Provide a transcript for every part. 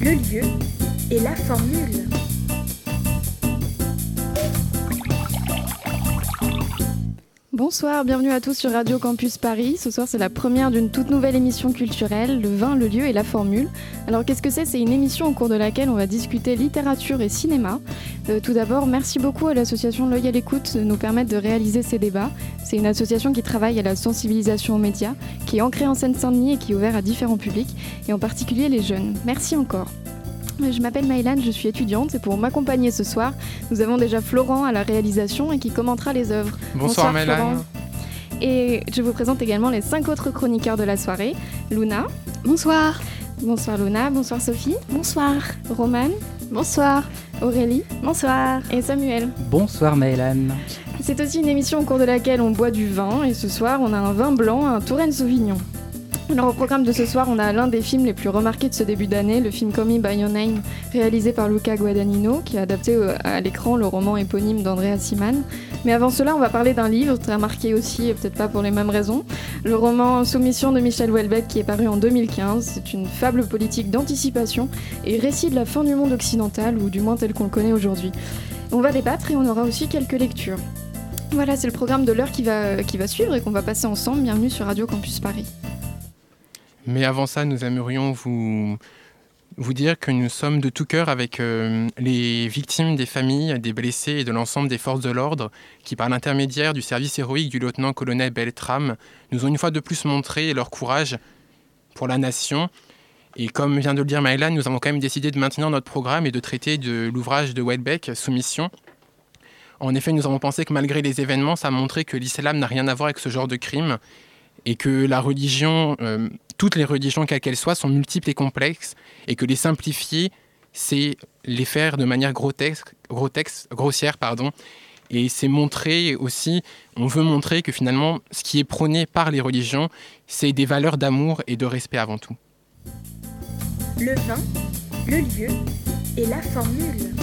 Le lieu et la formule. Bonsoir, bienvenue à tous sur Radio Campus Paris. Ce soir, c'est la première d'une toute nouvelle émission culturelle, le vin, le lieu et la formule. Alors, qu'est-ce que c'est? C'est une émission au cours de laquelle on va discuter littérature et cinéma. Euh, tout d'abord, merci beaucoup à l'association L'œil à l'écoute de nous permettre de réaliser ces débats. C'est une association qui travaille à la sensibilisation aux médias, qui est ancrée en Seine-Saint-Denis et qui est ouverte à différents publics, et en particulier les jeunes. Merci encore. Je m'appelle Maïlan, je suis étudiante et pour m'accompagner ce soir, nous avons déjà Florent à la réalisation et qui commentera les œuvres. Bonsoir, Maïlan. Florent. Et je vous présente également les cinq autres chroniqueurs de la soirée. Luna. Bonsoir. Bonsoir Luna. Bonsoir Sophie. Bonsoir. Romane. Bonsoir. Aurélie. Bonsoir. Et Samuel. Bonsoir Maëlan. C'est aussi une émission au cours de laquelle on boit du vin et ce soir on a un vin blanc, un Touraine Sauvignon. Alors au programme de ce soir, on a l'un des films les plus remarqués de ce début d'année, le film Call By Your Name, réalisé par Luca Guadagnino, qui a adapté euh, à l'écran le roman éponyme d'Andrea Siman. Mais avant cela, on va parler d'un livre très marqué aussi, et peut-être pas pour les mêmes raisons, le roman Soumission de Michel Houellebecq, qui est paru en 2015. C'est une fable politique d'anticipation et récit de la fin du monde occidental, ou du moins tel qu'on le connaît aujourd'hui. On va débattre et on aura aussi quelques lectures. Voilà, c'est le programme de l'heure qui va, qui va suivre et qu'on va passer ensemble. Bienvenue sur Radio Campus Paris. Mais avant ça, nous aimerions vous, vous dire que nous sommes de tout cœur avec euh, les victimes des familles, des blessés et de l'ensemble des forces de l'ordre qui, par l'intermédiaire du service héroïque du lieutenant-colonel Beltram, nous ont une fois de plus montré leur courage pour la nation. Et comme vient de le dire Maëlan, nous avons quand même décidé de maintenir notre programme et de traiter de l'ouvrage de Houellebecq, Soumission. En effet, nous avons pensé que malgré les événements, ça a montré que l'islam n'a rien à voir avec ce genre de crime et que la religion, euh, toutes les religions, quelles qu'elles soient, sont multiples et complexes, et que les simplifier, c'est les faire de manière grotesque, grotesque grossière, pardon. Et c'est montrer aussi, on veut montrer que finalement, ce qui est prôné par les religions, c'est des valeurs d'amour et de respect avant tout. Le vin, le lieu et la formule.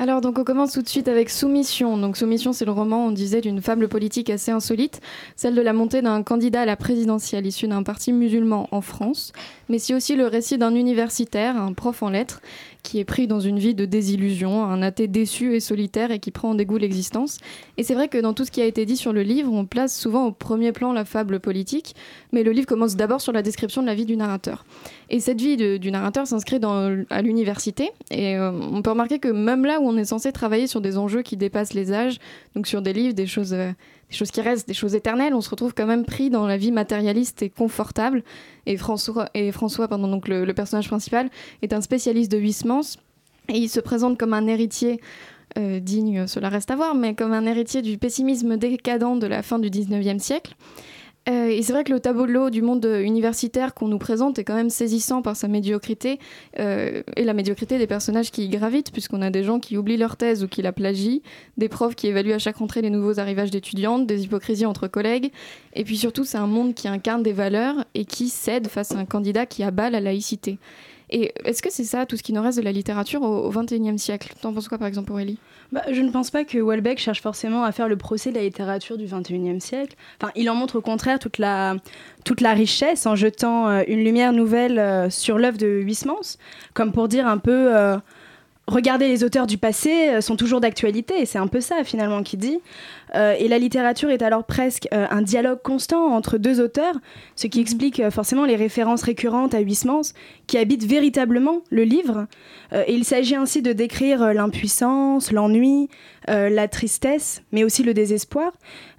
Alors donc on commence tout de suite avec Soumission. Donc Soumission c'est le roman, on disait, d'une fable politique assez insolite, celle de la montée d'un candidat à la présidentielle issu d'un parti musulman en France. Mais c'est aussi le récit d'un universitaire, un prof en lettres, qui est pris dans une vie de désillusion, un athée déçu et solitaire et qui prend en dégoût l'existence. Et c'est vrai que dans tout ce qui a été dit sur le livre, on place souvent au premier plan la fable politique, mais le livre commence d'abord sur la description de la vie du narrateur. Et cette vie du narrateur s'inscrit à l'université, et euh, on peut remarquer que même là où on est censé travailler sur des enjeux qui dépassent les âges, donc sur des livres, des choses, euh, des choses qui restent, des choses éternelles, on se retrouve quand même pris dans la vie matérialiste et confortable. Et François, pardon, donc le, le personnage principal, est un spécialiste de Huysmans, et il se présente comme un héritier euh, digne, cela reste à voir, mais comme un héritier du pessimisme décadent de la fin du 19e siècle. Euh, et c'est vrai que le tableau du monde universitaire qu'on nous présente est quand même saisissant par sa médiocrité euh, et la médiocrité des personnages qui y gravitent, puisqu'on a des gens qui oublient leur thèse ou qui la plagient, des profs qui évaluent à chaque rentrée les nouveaux arrivages d'étudiantes, des hypocrisies entre collègues, et puis surtout c'est un monde qui incarne des valeurs et qui cède face à un candidat qui abat la laïcité. Et est-ce que c'est ça tout ce qui nous reste de la littérature au XXIe siècle? T'en penses quoi par exemple Aurélie? Bah, je ne pense pas que Welbeck cherche forcément à faire le procès de la littérature du XXIe siècle. Enfin, il en montre au contraire toute la, toute la richesse en jetant euh, une lumière nouvelle euh, sur l'œuvre de Huysmans, comme pour dire un peu, euh, regarder les auteurs du passé euh, sont toujours d'actualité, et c'est un peu ça finalement qui dit. Euh, et la littérature est alors presque euh, un dialogue constant entre deux auteurs, ce qui explique euh, forcément les références récurrentes à Huysmans, qui habitent véritablement le livre. Et il s'agit ainsi de décrire l'impuissance, l'ennui, la tristesse, mais aussi le désespoir.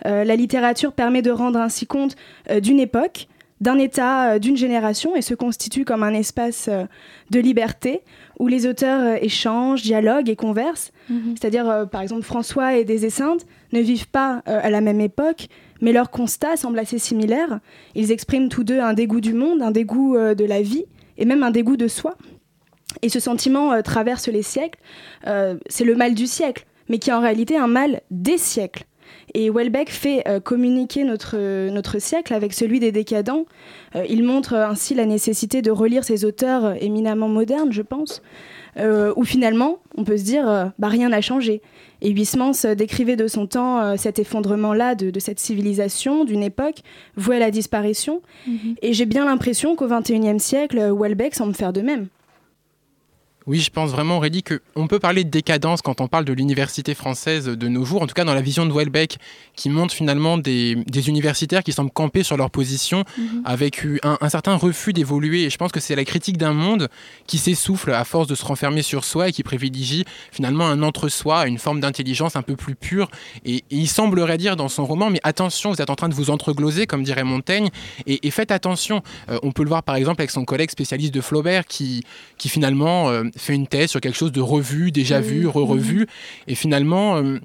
La littérature permet de rendre ainsi compte d'une époque, d'un état, d'une génération, et se constitue comme un espace de liberté où les auteurs euh, échangent, dialoguent et conversent. C'est-à-dire, euh, par exemple, François et Des Esseintes ne vivent pas euh, à la même époque, mais leurs constats semblent assez similaires. Ils expriment tous deux un dégoût du monde, un dégoût de la vie, et même un dégoût de soi. Et ce sentiment euh, traverse les siècles. Euh, c'est le mal du siècle, mais qui est en réalité un mal des siècles. Et Welbeck fait euh, communiquer notre, euh, notre siècle avec celui des décadents. Euh, il montre ainsi la nécessité de relire ces auteurs éminemment modernes, je pense, où finalement, on peut se dire, bah, rien n'a changé. Et Huysmans décrivait de son temps cet effondrement-là de, de cette civilisation, d'une époque vouée à la disparition. Et j'ai bien l'impression qu'au XXIe siècle, Welbeck semble faire de même. Oui, je pense vraiment, Aurélie, qu'on peut parler de décadence quand on parle de l'université française de nos jours, en tout cas dans la vision de Welbeck, qui montre finalement des, des universitaires qui semblent camper sur leur position Mhm. avec un, un certain refus d'évoluer. Et je pense que c'est la critique d'un monde qui s'essouffle à force de se renfermer sur soi et qui privilégie finalement un entre-soi, une forme d'intelligence un peu plus pure. Et, et il semblerait dire dans son roman, mais attention, vous êtes en train de vous entregloser, comme dirait Montaigne, et, et faites attention. Euh, on peut le voir par exemple avec son collègue spécialiste de Flaubert qui, qui finalement euh, fait une thèse sur quelque chose de revu, déjà vu, re-revu, et finalement... euh,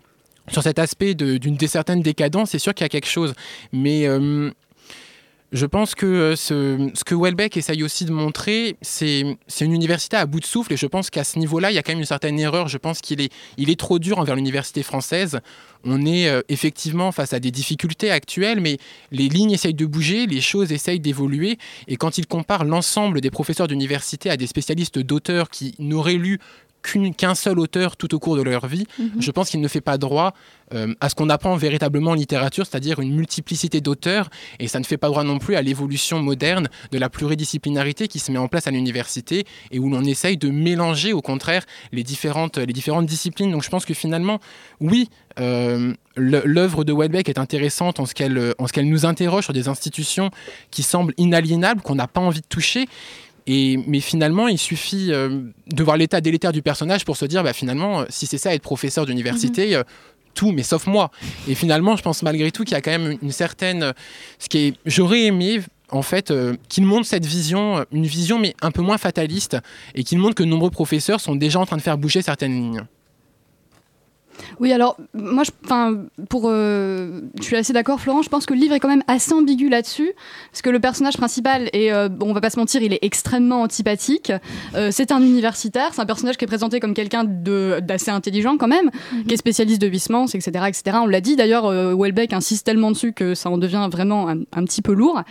sur cet aspect d'une des certaines décadence, c'est sûr qu'il y a quelque chose. Mais euh, je pense que euh, ce, que Welbeck essaye aussi de montrer, c'est une université à bout de souffle. Et je pense qu'à ce niveau-là, il y a quand même une certaine erreur. Je pense qu'il est, est trop dur envers l'université française. On est euh, effectivement face à des difficultés actuelles, mais les lignes essayent de bouger, les choses essayent d'évoluer. Et quand il compare l'ensemble des professeurs d'université à des spécialistes d'auteurs qui n'auraient lu qu'un seul auteur tout au cours de leur vie, Mhm. je pense qu'il ne fait pas droit euh, à ce qu'on apprend véritablement en littérature, c'est-à-dire une multiplicité d'auteurs, et ça ne fait pas droit non plus à l'évolution moderne de la pluridisciplinarité qui se met en place à l'université et où l'on essaye de mélanger au contraire les différentes, les différentes disciplines. Donc je pense que finalement, oui, euh, l'œuvre de Welbeck est intéressante en ce qu'elle en ce qu'elle nous interroge sur des institutions qui semblent inaliénables, qu'on n'a pas envie de toucher. Et, mais finalement, il suffit euh, de voir l'état délétère du personnage pour se dire, bah, finalement, euh, si c'est ça être professeur d'université, euh, tout, mais sauf moi. Et finalement, je pense malgré tout qu'il y a quand même une, certaine... Ce qui est, j'aurais aimé en fait, euh, qu'il montre cette vision, une vision mais un peu moins fataliste, et qu'il montre que de nombreux professeurs sont déjà en train de faire bouger certaines lignes. Oui, alors moi, je, pour, euh, je suis assez d'accord, Florent. Je pense que le livre est quand même assez ambigu là-dessus, parce que le personnage principal est, euh, bon, on va pas se mentir, il est extrêmement antipathique. Euh, c'est un universitaire, c'est un personnage qui est présenté comme quelqu'un d'assez intelligent quand même, qui est spécialiste de Huysmans, etc., etc. On l'a dit d'ailleurs, euh, Welbeck insiste tellement dessus que ça en devient vraiment un, un petit peu lourd.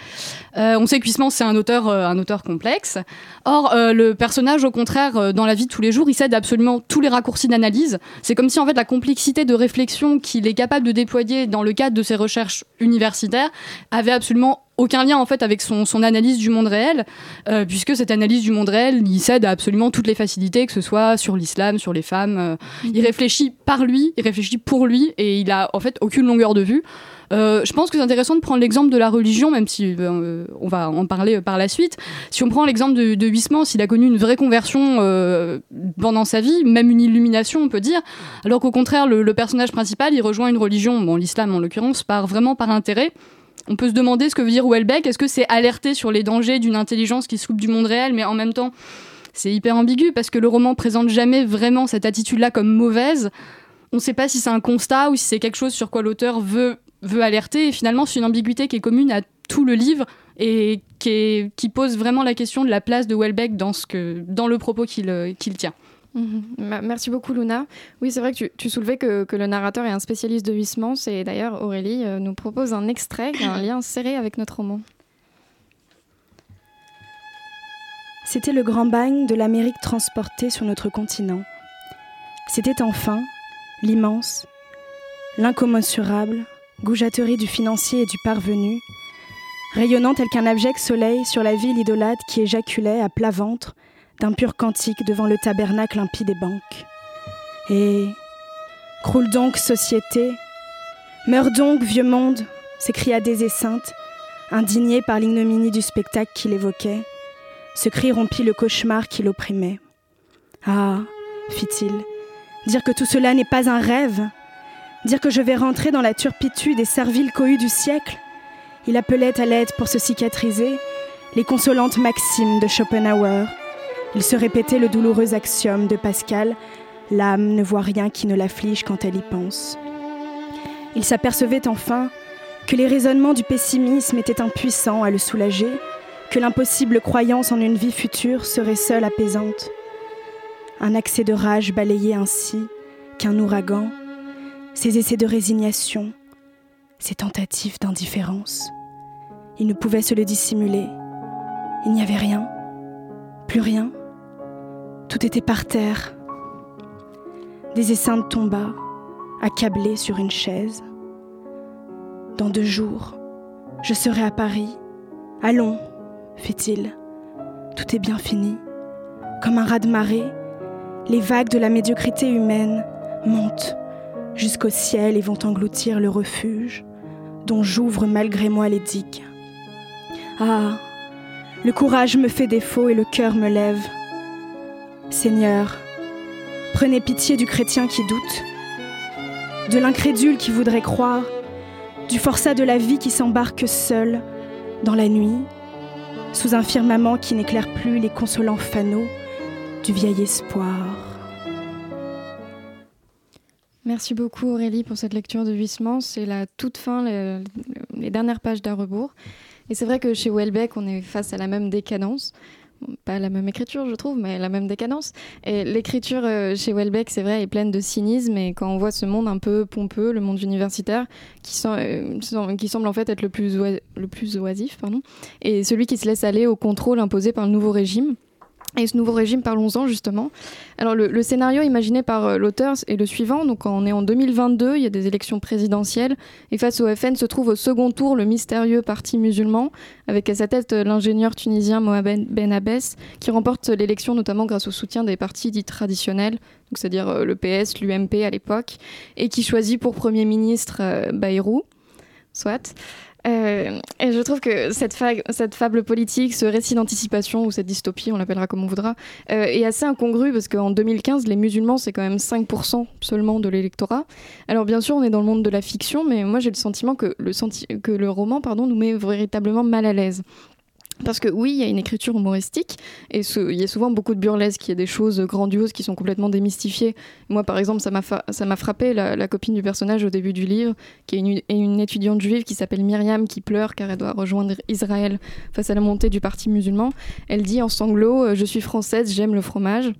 On sait que Huysmans c'est un auteur, un auteur complexe. Or, le personnage, au contraire, dans la vie de tous les jours, il cède absolument tous les raccourcis d'analyse. C'est comme si, en fait, la complexité de réflexion qu'il est capable de déployer dans le cadre de ses recherches universitaires avait absolument aucun lien en fait avec son, son analyse du monde réel, euh, puisque cette analyse du monde réel, il cède à absolument toutes les facilités, que ce soit sur l'islam, sur les femmes. euh, Il réfléchit par lui, il réfléchit pour lui, et il a en fait aucune longueur de vue. Euh, je pense que c'est intéressant de prendre l'exemple de la religion, même si euh, on va en parler euh, par la suite. Si on prend l'exemple de, de Huysmans, il a connu une vraie conversion pendant sa vie, même une illumination, on peut dire, alors qu'au contraire, le, personnage principal, il rejoint une religion, bon, l'islam en l'occurrence, par, vraiment par intérêt. On peut se demander ce que veut dire Welbeck. Est-ce que c'est alerter sur les dangers d'une intelligence qui se du monde réel, mais en même temps, c'est hyper ambigu parce que le roman présente jamais vraiment cette attitude-là comme mauvaise. On ne sait pas si c'est un constat ou si c'est quelque chose sur quoi l'auteur veut, veut alerter. Et finalement, c'est une ambiguïté qui est commune à tout le livre et qui, est- qui pose vraiment la question de la place de Welbeck dans, ce que, dans le propos qu'il euh, qu'il tient. Mhm. Merci beaucoup Luna. Oui, c'est vrai que tu, tu soulevais que, que le narrateur est un spécialiste de Huysmans et d'ailleurs Aurélie euh, nous propose un extrait qui a un lien serré avec notre roman. C'était le grand bagne de l'Amérique transportée sur notre continent. C'était enfin l'immense, l'incommensurable goujaterie du financier et du parvenu, rayonnant tel qu'un abject soleil sur la ville idolâtre qui éjaculait à plat ventre d'un pur cantique devant le tabernacle impie des banques. Et croule donc, société, meurs donc, vieux monde, s'écria Désé Sainte, indigné par l'ignominie du spectacle qu'il évoquait. Ce cri rompit le cauchemar qui l'opprimait. Ah, fit-il, dire que tout cela n'est pas un rêve, dire que je vais rentrer dans la turpitude des serviles cohues du siècle. Il appelait à l'aide pour se cicatriser les consolantes maximes de Schopenhauer. Il se répétait le douloureux axiome de Pascal L'âme ne voit rien qui ne l'afflige quand elle y pense. Il s'apercevait enfin que les raisonnements du pessimisme étaient impuissants à le soulager, que l'impossible croyance en une vie future serait seule apaisante. Un accès de rage balayait ainsi qu'un ouragan, ses essais de résignation, ses tentatives d'indifférence. Il ne pouvait se le dissimuler. Il n'y avait rien, plus rien. Tout était par terre. Des essaims tomba, accablé sur une chaise. Dans deux jours, je serai à Paris. Allons, fit-il. Tout est bien fini. Comme un raz-de-marée, les vagues de la médiocrité humaine montent jusqu'au ciel et vont engloutir le refuge dont j'ouvre malgré moi les digues. Ah, le courage me fait défaut et le cœur me lève. Seigneur, prenez pitié du chrétien qui doute, de l'incrédule qui voudrait croire, du forçat de la vie qui s'embarque seul dans la nuit, sous un firmament qui n'éclaire plus les consolants fanaux du vieil espoir. Merci beaucoup Aurélie pour cette lecture de Huysmans. C'est la toute fin, les, dernières pages d'À rebours. Et c'est vrai que chez Welbeck, on est face à la même décadence. Pas la même écriture, je trouve, mais la même décadence. Et l'écriture euh, chez Welbeck, c'est vrai, est pleine de cynisme. Et quand on voit ce monde un peu pompeux, le monde universitaire, qui, euh, semble en fait être le plus, le plus oisif, pardon, et celui qui se laisse aller au contrôle imposé par le nouveau régime. Et ce nouveau régime, parlons-en justement. Alors le, scénario imaginé par euh, l'auteur est le suivant. Donc on est en 2022, il y a des élections présidentielles et face au FN se trouve au second tour le mystérieux parti musulman avec à sa tête euh, l'ingénieur tunisien Mohamed Ben Abbès qui remporte l'élection notamment grâce au soutien des partis dits traditionnels, c'est-à-dire euh, le PS, l'UMP à l'époque, et qui choisit pour premier ministre Bayrou, soit. Euh, et je trouve que cette, fa cette fable politique, ce récit d'anticipation ou cette dystopie, on l'appellera comme on voudra, euh, est assez incongru parce qu'en 2015, les musulmans, c'est quand même 5% seulement de l'électorat. Alors bien sûr, on est dans le monde de la fiction, mais moi j'ai le sentiment que le, que le roman pardon, nous met véritablement mal à l'aise. Parce que oui, il y a une écriture humoristique et il y a souvent beaucoup de burlesque, il y a des choses grandioses qui sont complètement démystifiées. Moi, par exemple, ça m'a frappé la, copine du personnage au début du livre, qui est une, une étudiante juive qui s'appelle Myriam, qui pleure car elle doit rejoindre Israël face à la montée du parti musulman. Elle dit en sanglots Je suis française, j'aime le fromage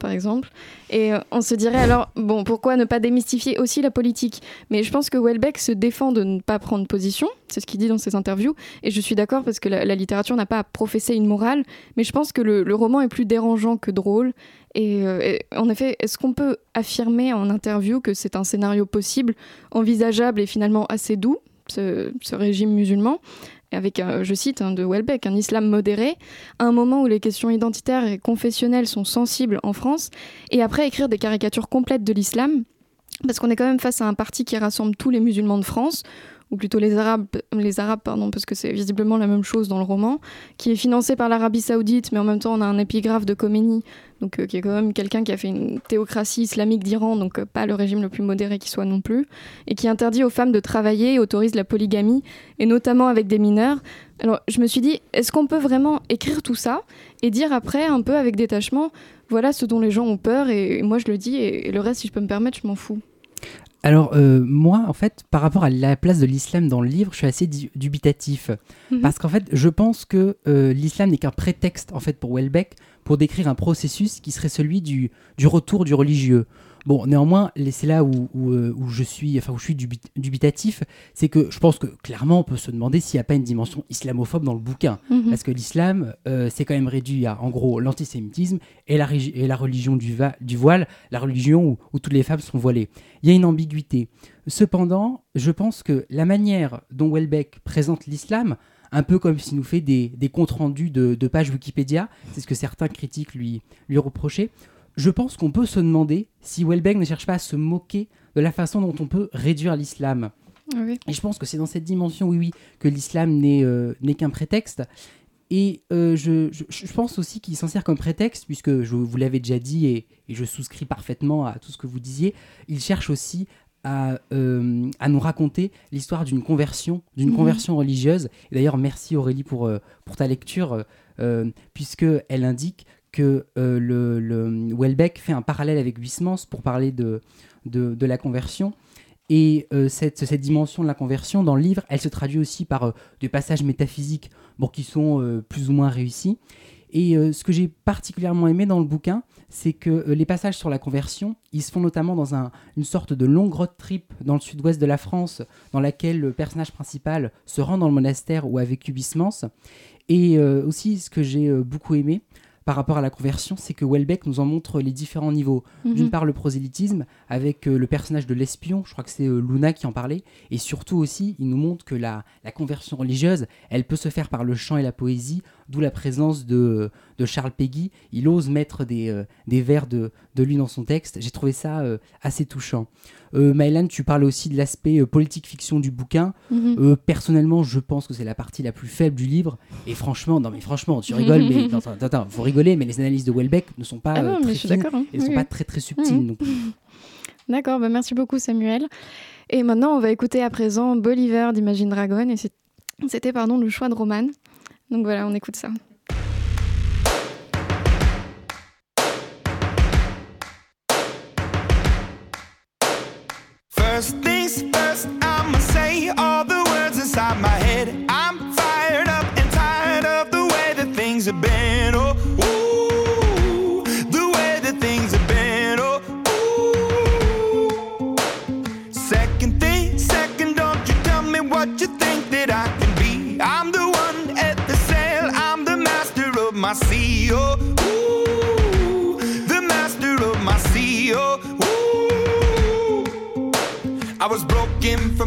par exemple. Et euh, on se dirait alors, bon, pourquoi ne pas démystifier aussi la politique? Mais je pense que Welbeck se défend de ne pas prendre position, c'est ce qu'il dit dans ses interviews, et je suis d'accord parce que la, littérature n'a pas à professer une morale, mais je pense que le, roman est plus dérangeant que drôle. Et, euh, et en effet, est-ce qu'on peut affirmer en interview que c'est un scénario possible, envisageable et finalement assez doux, ce régime musulman? Avec, je cite hein, de Welbeck, un islam modéré, à un moment où les questions identitaires et confessionnelles sont sensibles en France, et après écrire des caricatures complètes de l'islam, parce qu'on est quand même face à un parti qui rassemble tous les musulmans de France, ou plutôt les Arabes, les Arabes pardon, parce que c'est visiblement la même chose dans le roman, qui est financé par l'Arabie Saoudite, mais en même temps on a un épigraphe de Khomeini, donc euh, qui est quand même quelqu'un qui a fait une théocratie islamique d'Iran, donc euh, pas le régime le plus modéré qui soit non plus, et qui interdit aux femmes de travailler et autorise la polygamie, et notamment avec des mineurs. Alors je me suis dit, est-ce qu'on peut vraiment écrire tout ça et dire après un peu avec détachement, voilà ce dont les gens ont peur, et, moi je le dis, et le reste si je peux me permettre, je m'en fous. Alors, euh, moi, en fait, par rapport à la place de l'islam dans le livre, je suis assez dubitatif. -hmm. Parce qu'en fait, je pense que euh, l'islam n'est qu'un prétexte, en fait, pour Welbeck, pour décrire un processus qui serait celui du, du retour du religieux. Bon, néanmoins, c'est là où, où, où, je suis, enfin, où je suis dubitatif, c'est que je pense que clairement, on peut se demander s'il n'y a pas une dimension islamophobe dans le bouquin. Mm -hmm. Parce que l'islam, euh, c'est quand même réduit à, en gros, l'antisémitisme et la, et la religion du, du, voile, la religion où, où, toutes les femmes sont voilées. Il y a une ambiguïté. Cependant, je pense que la manière dont Welbeck présente l'islam un peu comme s'il nous fait des, des comptes rendus de, de pages Wikipédia. C'est ce que certains critiques lui, lui reprochaient. Je pense qu'on peut se demander si Welbeck ne cherche pas à se moquer de la façon dont on peut réduire l'islam. Oui. Et je pense que c'est dans cette dimension, oui, oui, que l'islam n'est euh, qu'un prétexte. Et euh, je, je- je pense aussi qu'il s'en sert comme prétexte, puisque je vous l'avez déjà dit et, et je souscris parfaitement à tout ce que vous disiez. Il cherche aussi à, euh, à nous raconter l'histoire d'une conversion, d'une Mhm. conversion religieuse. Et d'ailleurs, merci Aurélie pour, euh, pour ta lecture, euh, puisqu'elle indique que euh, le, Welbeck fait un parallèle avec Huysmans pour parler de, de, la conversion. Et euh, cette, cette dimension de la conversion, dans le livre, elle se traduit aussi par euh, des passages métaphysiques bon, qui sont euh, plus ou moins réussis. Et ce que j'ai particulièrement aimé dans le bouquin, c'est que les passages sur la conversion, ils se font notamment dans un- une sorte de longue road trip dans le sud-ouest de la France, dans laquelle le personnage principal se rend dans le monastère où a vécu Huysmans. Et aussi, ce que j'ai beaucoup aimé par rapport à la conversion, c'est que Welbeck nous en montre les différents niveaux. Mhm. D'une part, le prosélytisme, avec euh, le personnage de l'espion, je crois que c'est euh, Luna qui en parlait, et surtout aussi, il nous montre que la, la conversion religieuse, elle peut se faire par le chant et la poésie, d'où la présence de, de Charles Péguy. Il ose mettre des, euh, des vers de, de lui dans son texte. J'ai trouvé ça euh, assez touchant. Euh, Maëlan, tu parles aussi de l'aspect euh, politique-fiction du bouquin. Mhm. Personnellement, je pense que c'est la partie la plus faible du livre. Et franchement, non mais franchement, tu rigoles, mais attends, attends, faut rigoler, mais les analyses de Welbeck ne sont pas Ah non, très fines hein. et ne sont Oui, pas oui. très très subtiles Mhm. D'accord, bah merci beaucoup Samuel. Et maintenant, on va écouter à présent Bolivar d'Imagine Dragon. Et c'était pardon le choix de Roman. Donc voilà, on écoute ça. First things first, I'ma say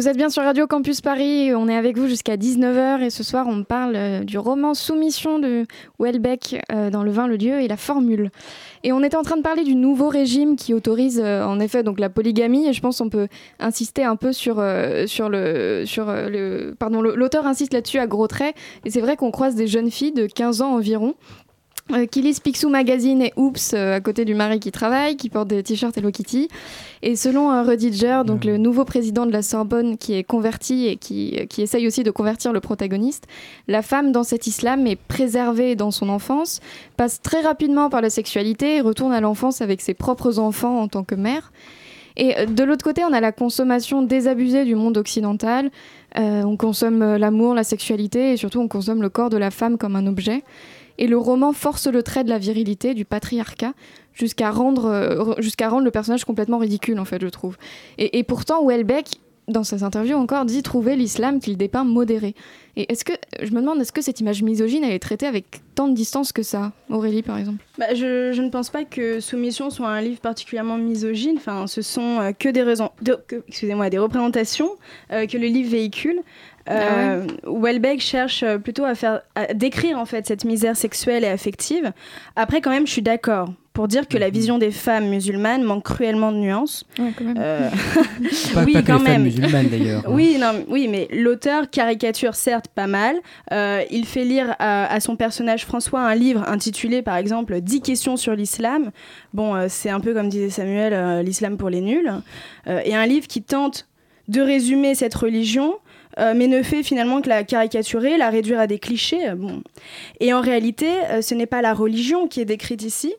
Vous êtes bien sur Radio Campus Paris, on est avec vous jusqu'à 19h et ce soir on parle euh, du roman Soumission de Welbeck euh, dans Le vin, le lieu et la formule. Et on était en train de parler du nouveau régime qui autorise euh, en effet donc la polygamie et je pense qu'on peut insister un peu sur, sur le... Sur, le pardon, l'auteur insiste là-dessus à gros traits et c'est vrai qu'on croise des jeunes filles de 15 ans environ euh, qui lisent Picsou Magazine et Oops euh, à côté du mari qui travaille, qui porte des t-shirts Hello Kitty. Et selon euh, Rediger, donc le nouveau président de la Sorbonne qui est converti et qui, euh, qui essaye aussi de convertir le protagoniste, la femme dans cet islam est préservée dans son enfance, passe très rapidement par la sexualité et retourne à l'enfance avec ses propres enfants en tant que mère. Et euh, de l'autre côté, on a la consommation désabusée du monde occidental. On consomme l'amour, la sexualité et surtout on consomme le corps de la femme comme un objet. Et le roman force le trait de la virilité, du patriarcat, jusqu'à rendre, euh, jusqu'à rendre le personnage complètement ridicule, en fait, je trouve. Et, pourtant, Welbeck, dans ses interviews encore, dit trouver l'islam qu'il dépeint modéré. Et est-ce que, je me demande, est-ce que cette image misogyne, elle est traitée avec tant de distance que ça Aurélie, par exemple? Bah, je, ne pense pas que Soumission soit un livre particulièrement misogyne. Enfin, ce sont euh, que des raisons, excusez-moi, des représentations euh, que le livre véhicule. Euh, Welbeck cherche euh, plutôt à faire, à décrire en fait cette misère sexuelle et affective. Après, quand même, je suis d'accord pour dire que la vision des femmes musulmanes manque cruellement de nuances. Ouais, quand même. Euh, Pas- oui, pas que quand les femmes même. musulmanes, d'ailleurs. Oui, non, oui, mais l'auteur caricature certes pas mal. Euh, il fait lire à, à son personnage François un livre intitulé, par exemple, 10 questions sur l'islam. Bon, euh, c'est un peu comme disait Samuel, euh, l'islam pour les nuls. Euh, et un livre qui tente de résumer cette religion, euh, mais ne fait finalement que la caricaturer, la réduire à des clichés. euh, bon. Et en réalité, euh, ce n'est pas la religion qui est décrite ici,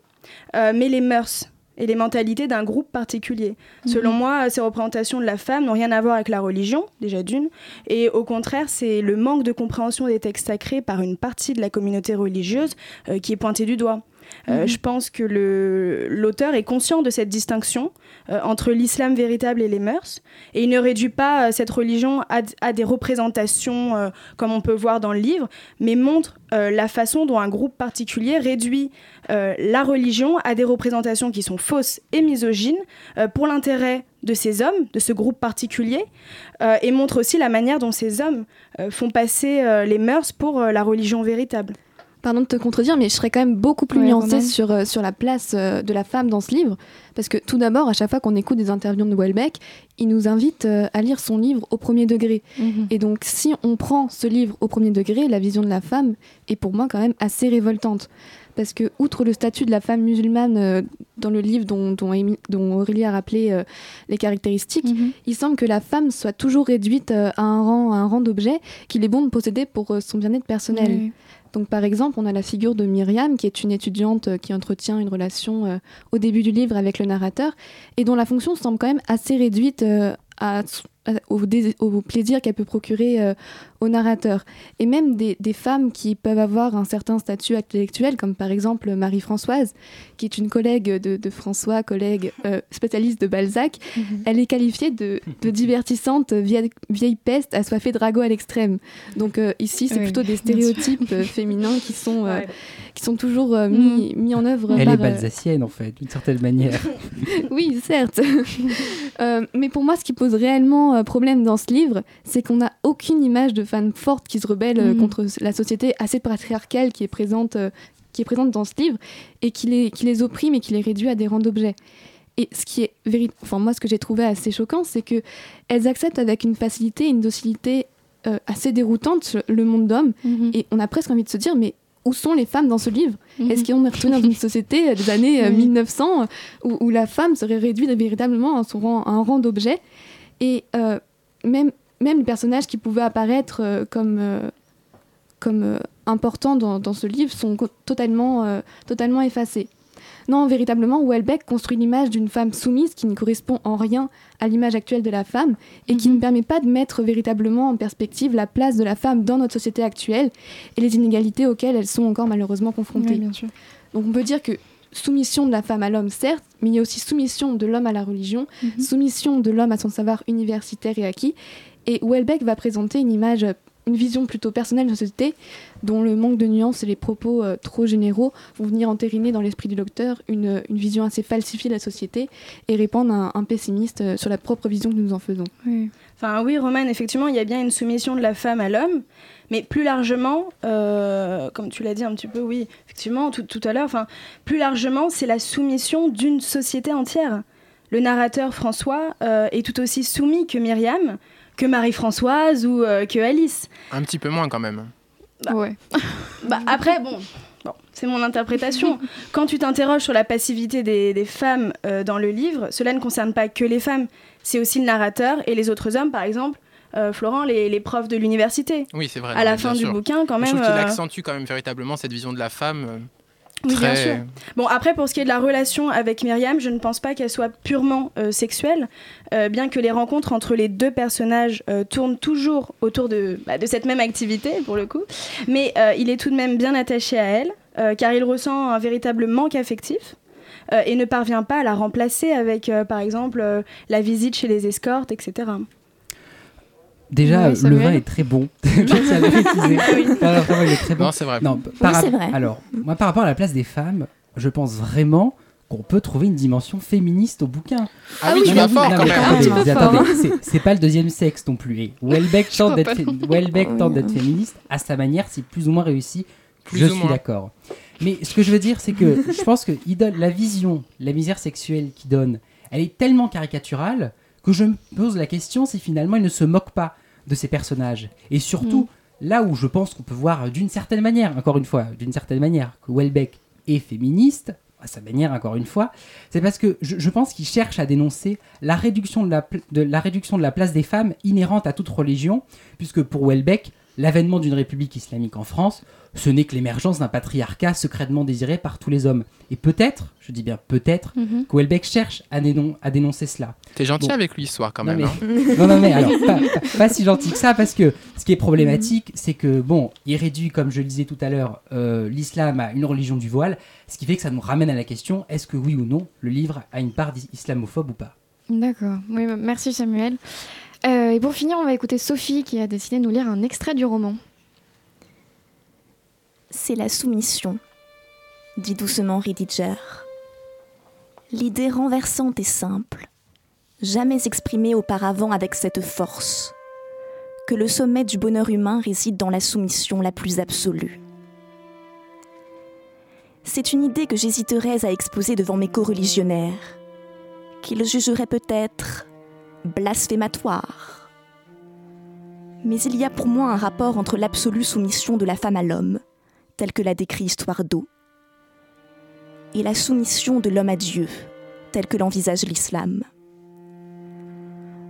mais les mœurs et les mentalités d'un groupe particulier. Selon Mhm. moi, ces représentations de la femme n'ont rien à voir avec la religion, déjà d'une, et au contraire, c'est le manque de compréhension des textes sacrés par une partie de la communauté religieuse euh, qui est pointé du doigt. Euh, Mhm. Je pense que l'auteur est conscient de cette distinction euh, entre l'islam véritable et les mœurs, et il ne réduit pas euh, cette religion à, des représentations comme on peut voir dans le livre, mais montre la façon dont un groupe particulier réduit la religion à des représentations qui sont fausses et misogynes pour l'intérêt de ces hommes, de ce groupe particulier, euh, et montre aussi la manière dont ces hommes euh, font passer euh, les mœurs pour la religion véritable. Pardon de te contredire, mais je serais quand même beaucoup plus Ouais, nuancée sur, euh, sur la place euh, de la femme dans ce livre. Parce que tout d'abord, à chaque fois qu'on écoute des interviews de Welbeck, il nous invite euh, à lire son livre au premier degré. Et donc, si on prend ce livre au premier degré, la vision de la femme est pour moi quand même assez révoltante. Parce que, outre le statut de la femme musulmane dans le livre dont, dont, Amy- dont Aurélie a rappelé les caractéristiques, il semble que la femme soit toujours réduite à un rang, à un rang d'objet qu'il est bon de posséder pour son bien-être personnel. Oui. Donc par exemple, on a la figure de Myriam, qui est une étudiante euh, qui entretient une relation euh, au début du livre avec le narrateur, et dont la fonction semble quand même assez réduite euh, à- à- au, dés- au plaisir qu'elle peut procurer euh, au narrateur. Et même des, des femmes qui peuvent avoir un certain statut intellectuel, comme par exemple Marie-Françoise, qui est une collègue de, de François, collègue euh, spécialiste de Balzac, elle est qualifiée de, de divertissante vieille, vieille peste assoiffée de ragots à l'extrême. Donc euh, ici, c'est Oui, plutôt des stéréotypes euh, féminins qui sont, euh, qui sont toujours euh, mis, mis en œuvre Elle par, est euh, balsacienne en fait, d'une certaine manière. oui, certes. Euh, mais pour moi, ce qui pose réellement euh, problème dans ce livre, c'est qu'on n'a aucune image de femme forte qui se rebelle euh, Mhm. contre la société assez patriarcale qui est présente, euh, qui est présente dans ce livre et qui les, qui les opprime et qui les réduit à des rangs d'objets. Et ce qui est véri- enfin moi, ce que j'ai trouvé assez choquant, c'est que elles acceptent avec une facilité, une docilité euh, assez déroutante le monde d'hommes. Et on a presque envie de se dire, mais où sont les femmes dans ce livre? Est-ce qu'on est retourné dans une société des années euh, Mhm. 1900 euh, où, où la femme serait réduite véritablement à, son rang, à un rang d'objet? Et euh, même, même les personnages qui pouvaient apparaître euh, comme, euh, comme importants dans, dans ce livre sont totalement, totalement effacés. Non, véritablement, Welbeck construit l'image d'une femme soumise qui ne correspond en rien à l'image actuelle de la femme et qui ne permet pas de mettre véritablement en perspective la place de la femme dans notre société actuelle et les inégalités auxquelles elles sont encore malheureusement confrontées. Oui, bien sûr. Donc on peut dire que soumission de la femme à l'homme, certes, mais il y a aussi soumission de l'homme à la religion, soumission de l'homme à son savoir universitaire et acquis. Et Welbeck va présenter une image, une vision plutôt personnelle de la société, dont le manque de nuances et les propos euh, trop généraux vont venir entériner dans l'esprit du lecteur une, une vision assez falsifiée de la société et répandre un, un pessimiste euh, sur la propre vision que nous en faisons. Enfin oui, Roman, effectivement, il y a bien une soumission de la femme à l'homme, mais plus largement, euh, comme tu l'as dit un petit peu, oui, effectivement, tout, tout à l'heure, enfin, plus largement, c'est la soumission d'une société entière. Le narrateur François euh, est tout aussi soumis que Myriam, que Marie-Françoise ou euh, que Alice. Un petit peu moins quand même. ouais. Bah, après, bon, bon c'est mon interprétation. Quand tu t'interroges sur la passivité des, des femmes euh, dans le livre, cela ne concerne pas que les femmes, c'est aussi le narrateur et les autres hommes, par exemple. Euh, Florent, les, les profs de l'université. Oui, c'est vrai. À la fin du sûr. bouquin, quand Je même. trouve qu'il euh, accentue quand même véritablement cette vision de la femme. euh, Oui, bien sûr. Bon, après, pour ce qui est de la relation avec Myriam, je ne pense pas qu'elle soit purement euh, sexuelle, euh, bien que les rencontres entre les deux personnages euh, tournent toujours autour de, bah, de cette même activité, pour le coup. Mais il est tout de même bien attaché à elle, car il ressent un véritable manque affectif. et ne parvient pas à la remplacer avec, par exemple, la visite chez les escortes, etc. Déjà, Ouais, le vin est très bon. Je tiens à le préciser. Oui. Vraiment, il est très bon. Non, c'est vrai. Non, Oui, par c'est rap- vrai. Alors, moi, par rapport à la place des femmes, je pense vraiment qu'on peut trouver une dimension féministe au bouquin. Ah oui, tu vas fort, quand mais même. hein. c'est- c'est pas le deuxième sexe non plus. Et Welbeck tente d'être pas fé- non plus. Welbeck Oui, tente d'être oui. féministe à sa manière, c'est plus ou moins réussi. Plus je suis moins. d'accord. Mais ce que je veux dire, c'est que je pense que il donne la vision, la misère sexuelle qu'il donne, elle est tellement caricaturale que je me pose la question si finalement il ne se moque pas de ces personnages. Et surtout, là où je pense qu'on peut voir euh, d'une certaine manière, encore une fois, d'une certaine manière, que Welbeck est féministe, à sa manière encore une fois, c'est parce que je, je pense qu'il cherche à dénoncer la réduction de la, de la réduction de la place des femmes inhérente à toute religion, puisque pour Welbeck, l'avènement d'une république islamique en France, ce n'est que l'émergence d'un patriarcat secrètement désiré par tous les hommes. Et peut-être, je dis bien peut-être, Mhm. que cherche à, dénon- à dénoncer cela. T'es gentil Bon. avec lui ce soir quand Non, même. mais- hein. non, non, mais alors, pas, pas- pas si gentil que ça, parce que ce qui est problématique, c'est que, bon, il réduit, comme je le disais tout à l'heure, euh, l'islam à une religion du voile, ce qui fait que ça nous ramène à la question est-ce que oui ou non, le livre a une part islamophobe ou pas? D'accord. Oui, merci Samuel. Euh, et pour finir, on va écouter Sophie qui a décidé de nous lire un extrait du roman. C'est la soumission, dit doucement Ridiger. L'idée renversante et simple, jamais exprimée auparavant avec cette force, que le sommet du bonheur humain réside dans la soumission la plus absolue. C'est une idée que j'hésiterais à exposer devant mes co-religionnaires, qu'ils jugeraient peut-être blasphématoire. Mais il y a pour moi un rapport entre l'absolue soumission de la femme à l'homme, telle que l'a décrit Histoire d'eau, et la soumission de l'homme à Dieu, telle que l'envisage l'islam.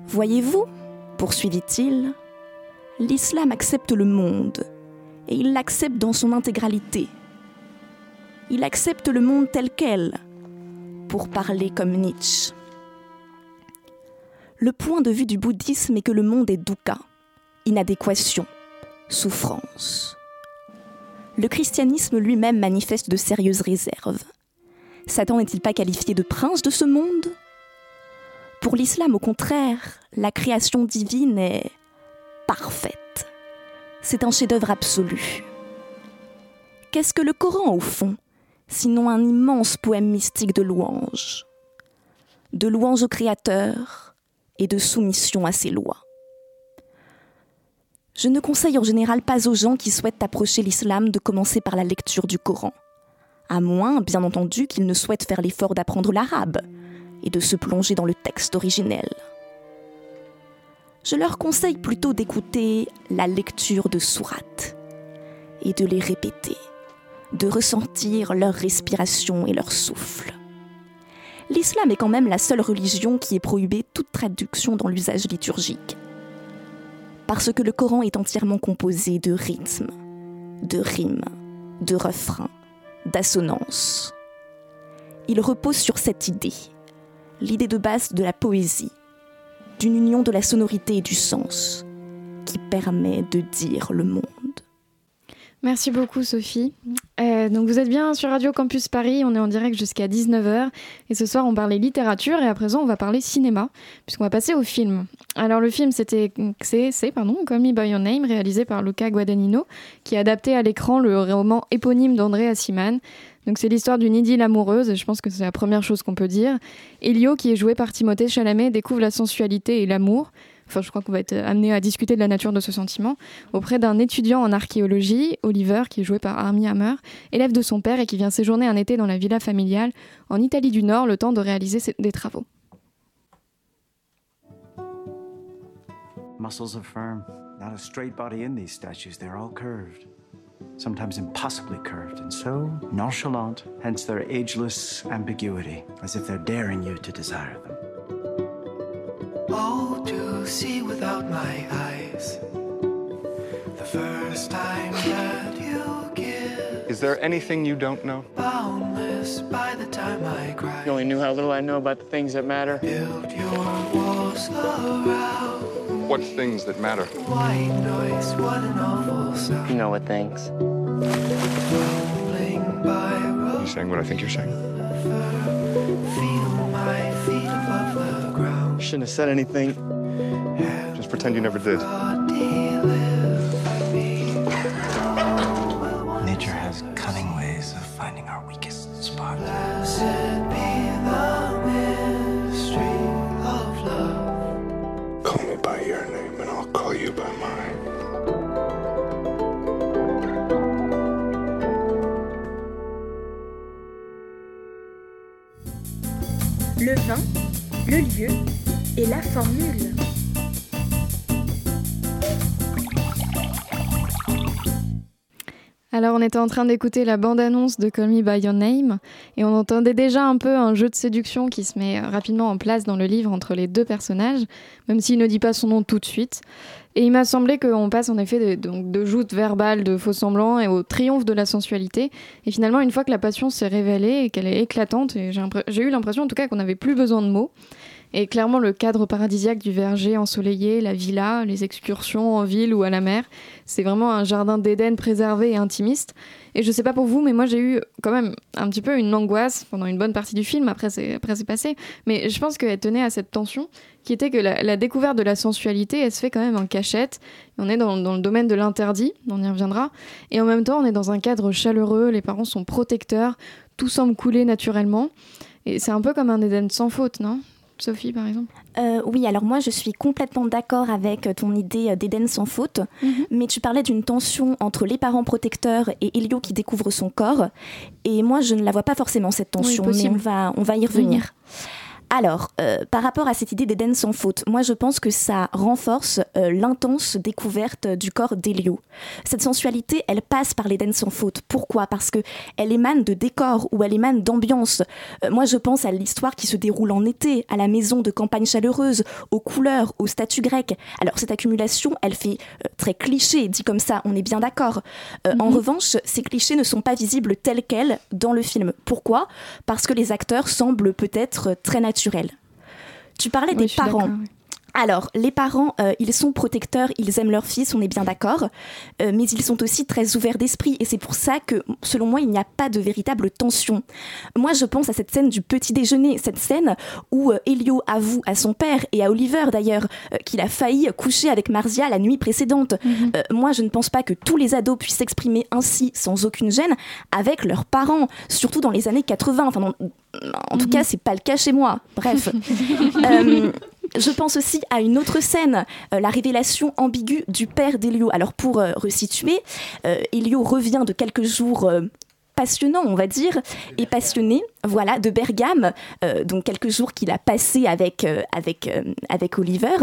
Voyez-vous, poursuivit-il, l'islam accepte le monde, et il l'accepte dans son intégralité. Il accepte le monde tel quel, pour parler comme Nietzsche. Le point de vue du bouddhisme est que le monde est dukkha, inadéquation, souffrance. Le christianisme lui-même manifeste de sérieuses réserves. Satan n'est-il pas qualifié de prince de ce monde? Pour l'islam, au contraire, la création divine est parfaite. C'est un chef-d'œuvre absolu. Qu'est-ce que le Coran, au fond, sinon un immense poème mystique de louange De louange au Créateur et de soumission à ses lois. Je ne conseille en général pas aux gens qui souhaitent approcher l'islam de commencer par la lecture du Coran, à moins, bien entendu, qu'ils ne souhaitent faire l'effort d'apprendre l'arabe et de se plonger dans le texte originel. Je leur conseille plutôt d'écouter la lecture de sourates et de les répéter, de ressentir leur respiration et leur souffle. L'islam est quand même la seule religion qui ait prohibé toute traduction dans l'usage liturgique parce que le Coran est entièrement composé de rythmes, de rimes, de refrains, d'assonances. Il repose sur cette idée, l'idée de base de la poésie, d'une union de la sonorité et du sens, qui permet de dire le monde. Merci beaucoup Sophie. Euh, donc vous êtes bien sur Radio Campus Paris, on est en direct jusqu'à 19h et ce soir on parlait littérature et à présent on va parler cinéma puisqu'on va passer au film. Alors le film c'était c'est pardon Call Me by Your Name réalisé par Luca Guadagnino qui a adapté à l'écran le roman éponyme d'André Assiman. Donc c'est l'histoire d'une idylle amoureuse et je pense que c'est la première chose qu'on peut dire. Elio qui est joué par Timothée Chalamet découvre la sensualité et l'amour enfin je crois qu'on va être amené à discuter de la nature de ce sentiment, auprès d'un étudiant en archéologie, Oliver, qui est joué par Armie Hammer, élève de son père et qui vient séjourner un été dans la villa familiale en Italie du Nord le temps de réaliser ses- des travaux. Muscles are firm. Not a straight body in these statues. They're all curved. Sometimes impossibly curved, and so nonchalant, hence their ageless ambiguity, as if they're daring you to desire them. Oh, to see without my eyes. The first time that you give, Is there anything you don't know? boundless by the time I cry. You only knew how little I know about the things that matter. Build your walls around. What things that matter? White noise, what an awful sound. You know what things. Rolling by You saying what I think you're saying? Shouldn't have said anything. Just pretend you never did. Nature has cunning ways of finding our weakest spot. Alors, on était en train d'écouter la bande-annonce de Call Me By Your Name et on entendait déjà un peu un jeu de séduction qui se met euh, rapidement en place dans le livre entre les deux personnages, même s'il ne dit pas son nom tout de suite. Et il m'a semblé qu'on passe en effet de, de joutes verbales, de faux semblants et au triomphe de la sensualité. Et finalement, une fois que la passion s'est révélée et qu'elle est éclatante, j'ai eu l'impression en tout cas qu'on n'avait plus besoin de mots. Et clairement, le cadre paradisiaque du verger ensoleillé, la villa, les excursions en ville ou à la mer, c'est vraiment un jardin d'Éden préservé et intimiste. Et je sais pas pour vous, mais moi j'ai eu quand même un petit peu une angoisse pendant une bonne partie du film, après c'est, après c'est passé. Mais je pense qu'elle tenait à cette tension qui était que la, la découverte de la sensualité, elle se fait quand même en cachette. On est dans, dans le domaine de l'interdit, on y reviendra. Et en même temps, on est dans un cadre chaleureux, les parents sont protecteurs, tout semble couler naturellement. Et c'est un peu comme un Éden sans faute, non? Sophie, par exemple Euh, oui, alors moi je suis complètement d'accord avec euh, ton idée euh, d'Éden sans faute, mais tu parlais d'une tension entre les parents protecteurs et Elio qui découvre son corps, et moi je ne la vois pas forcément cette tension, mais on va, on va y revenir. Alors, euh, par rapport à cette idée d'Éden sans faute, moi je pense que ça renforce euh, l'intense découverte du corps d'Elio. Cette sensualité, elle passe par l'Éden sans faute. Pourquoi? Parce que elle émane de décors ou elle émane d'ambiance. Euh, moi je pense à l'histoire qui se déroule en été, à la maison de campagne chaleureuse, aux couleurs, aux statues grecques. Alors cette accumulation, elle fait très cliché, dit comme ça, on est bien d'accord. En revanche, ces clichés ne sont pas visibles tels quels dans le film. Pourquoi? Parce que les acteurs semblent peut-être très naturels. Tu parlais des parents. Alors, les parents, euh, ils sont protecteurs, ils aiment leur fils, on est bien d'accord, Euh, mais ils sont aussi très ouverts d'esprit, et c'est pour ça que, selon moi, il n'y a pas de véritable tension. Moi, je pense à cette scène du petit déjeuner, cette scène où euh, Elio avoue à son père, et à Oliver d'ailleurs, euh, qu'il a failli coucher avec Marzia la nuit précédente. Euh, moi, je ne pense pas que tous les ados puissent s'exprimer ainsi, sans aucune gêne, avec leurs parents, surtout dans les années 80. Enfin, en tout cas, c'est pas le cas chez moi. Bref. Je pense aussi à une autre scène, euh, la révélation ambiguë du père d'Elio. Alors pour euh, resituer, euh, Elio revient de quelques jours passionnants, on va dire, et passionné, voilà, de Bergame, euh, donc quelques jours qu'il a passé avec, euh, avec, euh, avec Oliver.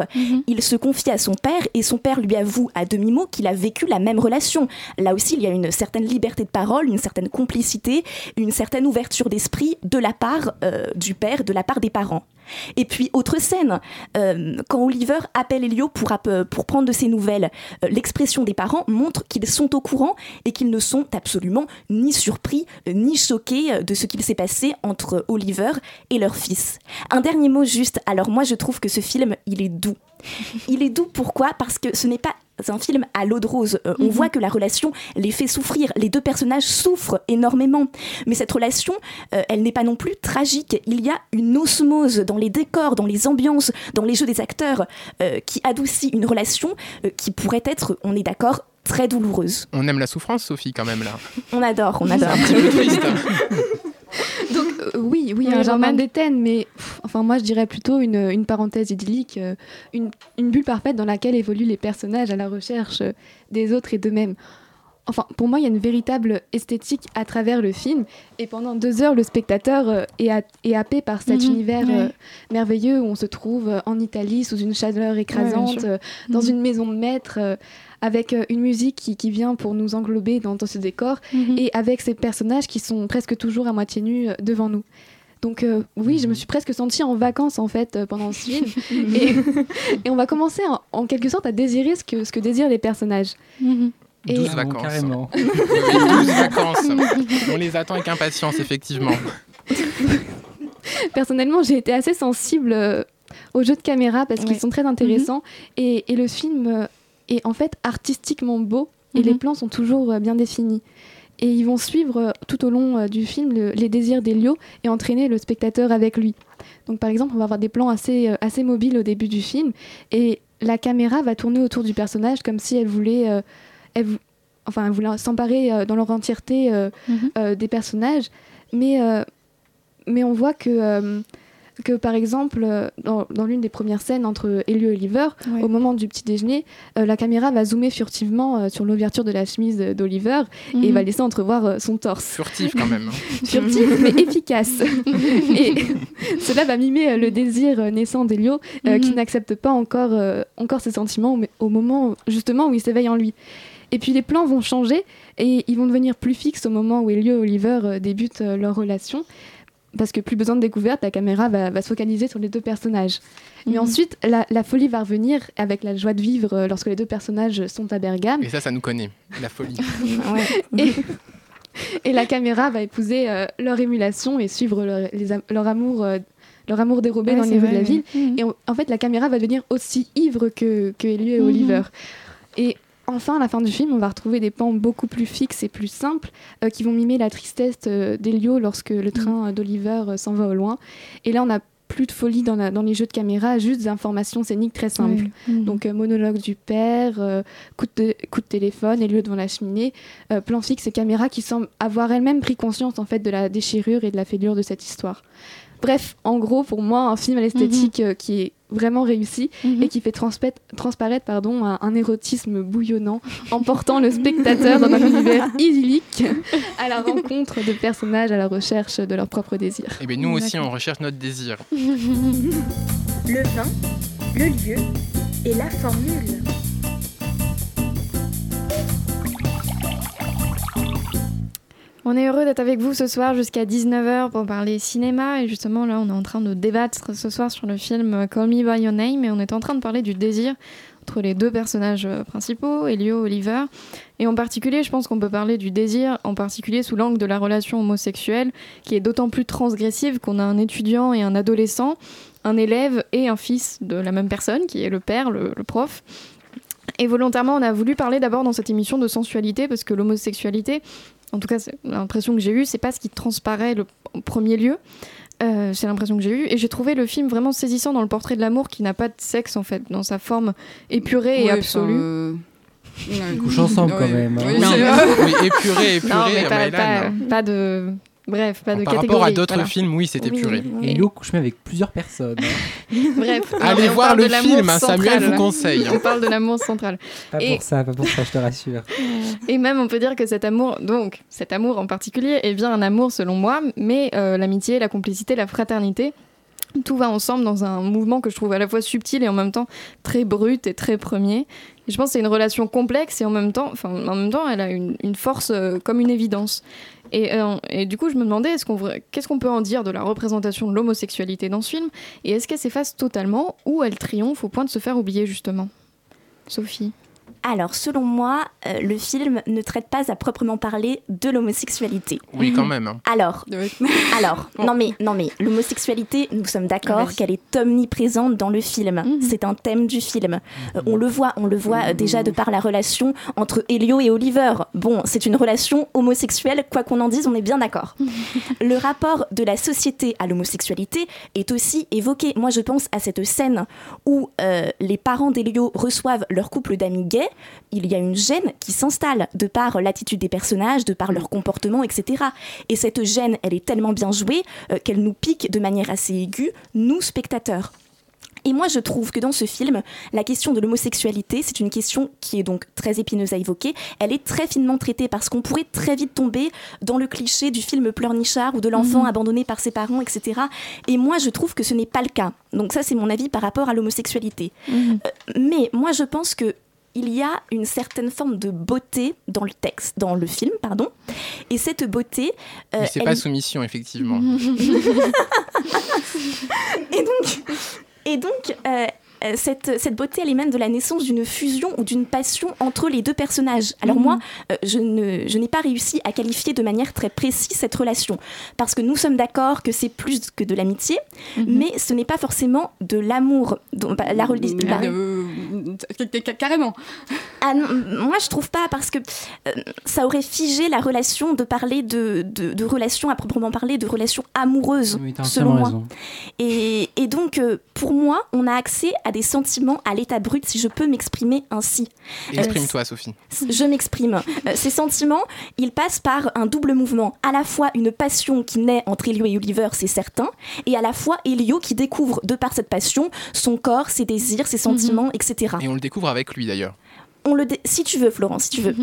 Il se confie à son père et son père lui avoue à demi-mot qu'il a vécu la même relation. Là aussi, il y a une certaine liberté de parole, une certaine complicité, une certaine ouverture d'esprit de la part du père, de la part des parents. Et puis, autre scène, quand Oliver appelle Elio pour, pour prendre de ses nouvelles, l'expression des parents montre qu'ils sont au courant et qu'ils ne sont absolument ni surpris ni choqués de ce qu'il s'est passé entre Oliver et leur fils. Un dernier mot juste, alors moi je trouve que ce film, il est doux. Il est doux pourquoi? Parce que ce n'est pas un film à l'eau de rose. Euh, On Mhm. voit que la relation les fait souffrir. Les deux personnages souffrent énormément. Mais cette relation, euh, elle n'est pas non plus tragique. Il y a une osmose dans les décors, dans les ambiances, dans les jeux des acteurs euh, qui adoucit une relation euh, qui pourrait être, on est d'accord, très douloureuse. On aime la souffrance, Sophie, quand même, là. On adore, on adore. un petit peu triste. Donc euh, oui, oui, Oui, un jardin d'éthène, mais pff, enfin moi je dirais plutôt une, une parenthèse idyllique, euh, une, une bulle parfaite dans laquelle évoluent les personnages à la recherche euh, des autres et d'eux-mêmes. Enfin, pour moi, il y a une véritable esthétique à travers le film, et pendant deux heures, le spectateur euh, est, est happé par cet Mhm, univers euh, merveilleux où on se trouve euh, en Italie sous une chaleur écrasante, euh, dans Mhm. une maison de maître, euh, avec euh, une musique qui, qui vient pour nous englober dans, dans ce décor, Mhm. et avec ces personnages qui sont presque toujours à moitié nus euh, devant nous. Donc euh, oui, je me suis presque sentie en vacances en fait euh, pendant ce film, et, et on va commencer en, en quelque sorte à désirer ce que, ce que désirent les personnages. Et- 12 Ah, vacances. carrément. Oui, oui, 12 vacances. On les attend avec impatience, effectivement. Personnellement, j'ai été assez sensible euh, aux jeux de caméra parce qu'ils sont très intéressants et, et le film euh, est en fait artistiquement beau et Mhm. les plans sont toujours euh, bien définis. Et ils vont suivre euh, tout au long euh, du film le- les désirs d'Elio et entraîner le spectateur avec lui. Donc par exemple, on va avoir des plans assez, assez mobiles au début du film et la caméra va tourner autour du personnage comme si elle voulait, euh, elle enfin, elle voulait s'emparer euh, dans leur entièreté euh, Mhm. des personnages. Mais, mais on voit que que par exemple, euh, dans, dans l'une des premières scènes entre Elio et Oliver, au moment du petit déjeuner, euh, la caméra va zoomer furtivement euh, sur l'ouverture de la chemise d'Oliver et Mhm. va laisser entrevoir euh, son torse. Furtif quand même. hein. Furtif mais efficace. et cela va mimer euh, le désir euh, naissant d'Elio euh, Mhm. qui n'accepte pas encore, euh, encore ses sentiments mais au moment justement où il s'éveille en lui. Et puis les plans vont changer et ils vont devenir plus fixes au moment où Elio et Oliver euh, débutent euh, leur relation. Parce que plus besoin de découverte, la caméra va, va se focaliser sur les deux personnages. Mais Mhm. ensuite, la, la folie va revenir avec la joie de vivre euh, lorsque les deux personnages sont à Bergame. Et ça, ça nous connaît. La folie. Et, et la caméra va épouser euh, leur émulation et suivre leur, les am- leur amour. euh, leur amour dérobé Ouais, dans les rues de la ville. Et en, en fait, la caméra va devenir aussi ivre que, que Elio et Mhm. Oliver. Et enfin, à la fin du film, on va retrouver des plans beaucoup plus fixes et plus simples euh, qui vont mimer la tristesse euh, d'Elio lorsque le train euh, d'Oliver s'en va au loin. Et là, on n'a plus de folie dans, la- dans les jeux de caméra, juste des informations scéniques très simples. Ouais. Mhm. Donc, monologue du père, coup, de, coup de téléphone, Elio devant la cheminée, plan fixe et caméra qui semblent avoir elles-mêmes pris conscience en fait de la déchirure et de la fêlure de cette histoire. Bref, en gros, pour moi, un film à l'esthétique euh, qui est vraiment réussi Mhm. et qui fait transparaître, transparaître pardon, un, un érotisme bouillonnant, emportant le spectateur dans un univers idyllique à la rencontre de personnages à la recherche de leur propre désir. Et bien nous aussi, on recherche notre désir. Le vin, le lieu et la formule. On est heureux d'être avec vous ce soir jusqu'à 19h pour parler cinéma. Et justement, là, on est en train de débattre ce soir sur le film Call Me By Your Name. Et on est en train de parler du désir entre les deux personnages euh, principaux, Elio et Oliver. Et en particulier, je pense qu'on peut parler du désir, en particulier sous l'angle de la relation homosexuelle, qui est d'autant plus transgressive qu'on a un étudiant et un adolescent, un élève et un fils de la même personne, qui est le père, le, le prof. Et volontairement, on a voulu parler d'abord dans cette émission de sensualité, parce que l'homosexualité, en tout cas, l'impression que j'ai eue, c'est pas ce qui transparaît le, en premier lieu. Euh, c'est l'impression que j'ai eue. Et j'ai trouvé le film vraiment saisissant dans le portrait de l'amour qui n'a pas de sexe, en fait, dans sa forme épurée et absolue. enfin, euh, Ils couchent ensemble quand même. hein. Oui, Non, c'est mais- vrai. Oui, épuré, épuré, Non, mais pas, ouais, là, pas- non. pas de. Bref, pas de Par catégorie. rapport à d'autres voilà. films, oui, c'est épuré. Et Elio couche même avec plusieurs personnes. hein. Bref. Allez voir le film, hein, Samuel vous conseille. hein. On parle de l'amour central. Pas Et- pour ça, pas pour ça, je te rassure. Et même, on peut dire que cet amour, donc cet amour en particulier, est bien un amour selon moi, mais euh, l'amitié, la complicité, la fraternité, tout va ensemble dans un mouvement que je trouve à la fois subtil et en même temps très brut et très premier. Et je pense que c'est une relation complexe et en même temps, enfin, en même temps, elle a une, une force euh, comme une évidence. Et, euh, et du coup, je me demandais, qu'est-ce qu'on peut en dire de la représentation de l'homosexualité dans ce film? Et est-ce qu'elle s'efface totalement ou elle triomphe au point de se faire oublier, justement? Sophie? Alors, selon moi, euh, le film ne traite pas à proprement parler de l'homosexualité. Oui, quand même. hein. Alors, alors, non mais, non mais, l'homosexualité, nous sommes d'accord qu'elle est omniprésente dans le film. Mhm. C'est un thème du film. Euh, on le voit, on le voit euh, déjà de par la relation entre Elio et Oliver. Bon, c'est une relation homosexuelle, quoi qu'on en dise, on est bien d'accord. le rapport de la société à l'homosexualité est aussi évoqué. Moi, je pense à cette scène où euh, les parents d'Elio reçoivent leur couple d'amis gays. Il y a une gêne qui s'installe de par l'attitude des personnages, de par leur comportement, etc. Et cette gêne, elle est tellement bien jouée euh, qu'elle nous pique de manière assez aiguë, nous, spectateurs. Et moi, je trouve que dans ce film, la question de l'homosexualité, c'est une question qui est donc très épineuse à évoquer. Elle est très finement traitée parce qu'on pourrait très vite tomber dans le cliché du film pleurnichard ou de l'enfant Mhm. abandonné par ses parents, etc. Et moi, je trouve que ce n'est pas le cas. Donc ça, c'est mon avis par rapport à l'homosexualité. Euh, mais moi, je pense que il y a une certaine forme de beauté dans le texte, dans le film, pardon. Et cette beauté, euh, Mais c'est elle- pas soumission, effectivement. et donc, et donc euh, euh, cette, cette beauté, elle émane de la naissance d'une fusion ou d'une passion entre les deux personnages. Alors Mhm. moi, euh, je ne- je n'ai pas réussi à qualifier de manière très précise cette relation, parce que nous sommes d'accord que c'est plus que de l'amitié, mais ce n'est pas forcément de l'amour. dont- bah, la reli- Mais, la- euh, carrément. Ah non, moi je trouve pas parce que euh, ça aurait figé la relation de parler de, de, de relations à proprement parler de relations amoureuses Oui, selon moi. raison. Et, et donc euh, pour moi on a accès à des sentiments à l'état brut si je peux m'exprimer ainsi. Euh, Exprime-toi, Sophie. je m'exprime. Euh, ces sentiments, ils passent par un double mouvement. À la fois une passion qui naît entre Elio et Oliver, c'est certain, et à la fois Elio qui découvre, de par cette passion, son corps, ses désirs, ses sentiments, etc. Et on le découvre avec lui d'ailleurs. On le dé- Si tu veux, Florence, si tu veux.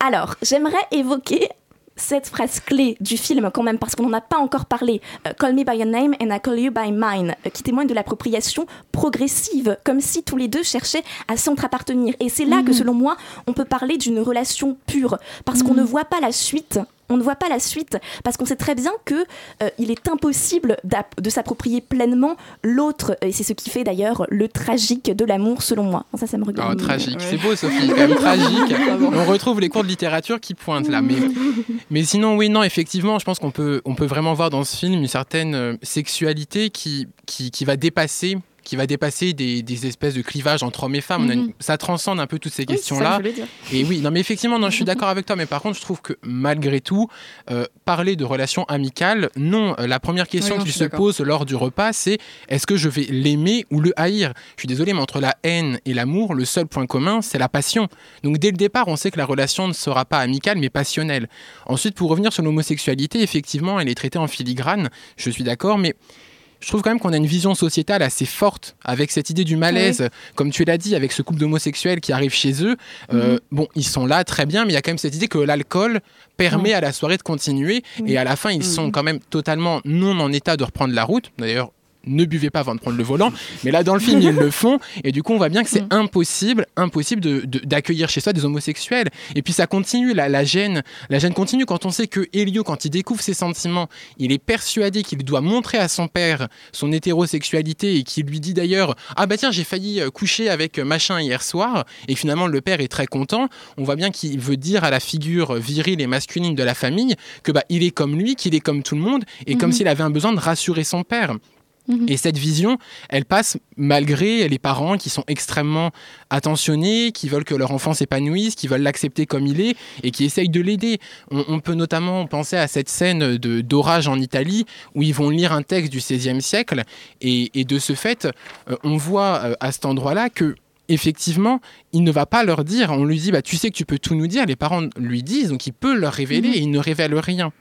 Alors, j'aimerais évoquer cette phrase clé du film quand même, parce qu'on n'en a pas encore parlé. Euh, Call me by your name and I call you by mine, euh, qui témoigne de l'appropriation progressive, comme si tous les deux cherchaient à s'entre-appartenir. Et c'est là que, selon moi, on peut parler d'une relation pure, parce qu'on ne voit pas la suite. On ne voit pas la suite parce qu'on sait très bien que euh, il est impossible de s'approprier pleinement l'autre et c'est ce qui fait d'ailleurs le tragique de l'amour selon moi. Ça, ça me Oh, regarde. tragique, c'est beau Sophie, quand même tragique. On retrouve les cours de littérature qui pointent là. Mais, mais sinon, oui, non, effectivement, je pense qu'on peut, on peut vraiment voir dans ce film une certaine euh, sexualité qui, qui, qui va dépasser qui va dépasser des, des espèces de clivages entre hommes et femmes. Une- Mhm. ça transcende un peu toutes ces Oui, que questions-là. Et oui, non, mais effectivement, non, je suis d'accord avec toi. Mais par contre, je trouve que malgré tout, euh, parler de relations amicales, non. Euh, La première question Oui, suis se pose lors du repas, c'est est-ce que je vais l'aimer ou le haïr? Je suis désolé, mais entre la haine et l'amour, le seul point commun, c'est la passion. Donc dès le départ, on sait que la relation ne sera pas amicale, mais passionnelle. Ensuite, pour revenir sur l'homosexualité, effectivement, elle est traitée en filigrane. Je suis d'accord, mais je trouve quand même qu'on a une vision sociétale assez forte avec cette idée du malaise, comme tu l'as dit, avec ce couple d'homosexuels qui arrive chez eux. Euh, Mhm. Bon, ils sont là, très bien, mais il y a quand même cette idée que l'alcool permet à la soirée de continuer. Et à la fin, ils sont quand même totalement non en état de reprendre la route. D'ailleurs, ne buvez pas avant de prendre le volant. Mais là, dans le film, ils le font. Et du coup, on voit bien que c'est impossible, impossible de- de- d'accueillir chez soi des homosexuels. Et puis, ça continue, la, la gêne. La gêne continue quand on sait que Elio, quand il découvre ses sentiments, il est persuadé qu'il doit montrer à son père son hétérosexualité et qu'il lui dit d'ailleurs Ah bah tiens, j'ai failli euh, coucher avec euh, machin hier soir. Et finalement, le père est très content. On voit bien qu'il veut dire à la figure virile et masculine de la famille que bah, il est comme lui, qu'il est comme tout le monde, et comme Mhm. s'il avait un besoin de rassurer son père. Et cette vision, elle passe malgré les parents qui sont extrêmement attentionnés, qui veulent que leur enfant s'épanouisse, qui veulent l'accepter comme il est et qui essayent de l'aider. On, on peut notamment penser à cette scène de- d'orage en Italie où ils vont lire un texte du XVIe siècle et, et de ce fait, euh, on voit euh, à cet endroit-là que effectivement, il ne va pas leur dire, on lui dit, bah, tu sais que tu peux tout nous dire, les parents lui disent, donc il peut leur révéler Mhm. et il ne révèle rien.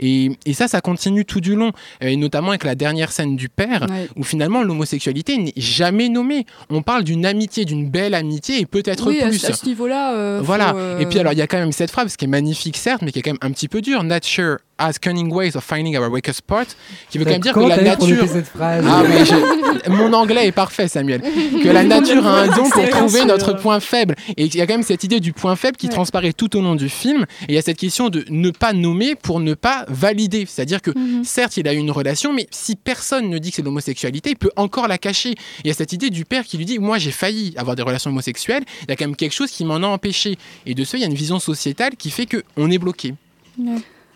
Et, et ça, ça continue tout du long, euh, et notamment avec la dernière scène du père, Ouais. où finalement l'homosexualité n'est jamais nommée. On parle d'une amitié, d'une belle amitié, et peut-être oui, plus. à ce niveau-là. euh, Voilà. faut, euh, Et puis alors, il y a quand même cette phrase qui est magnifique, certes, mais qui est quand même un petit peu dure. Nature has cunning ways of finding our weakest part, qui veut quand même dire que la nature. noter cette phrase Ah je- mon anglais est parfait, Samuel. Que la nature a un don pour trouver notre point faible. Et il y a quand même cette idée du point faible qui Ouais. transparaît tout au long du film. Et il y a cette question de ne pas nommer pour ne pas valider. C'est-à-dire que Mhm. certes, il a eu une relation, mais si personne ne dit que c'est l'homosexualité, il peut encore la cacher. Il y a cette idée du père qui lui dit Moi, j'ai failli avoir des relations homosexuelles. Il y a quand même quelque chose qui m'en a empêché. Et de ce, il y a une vision sociétale qui fait qu'on est bloqué.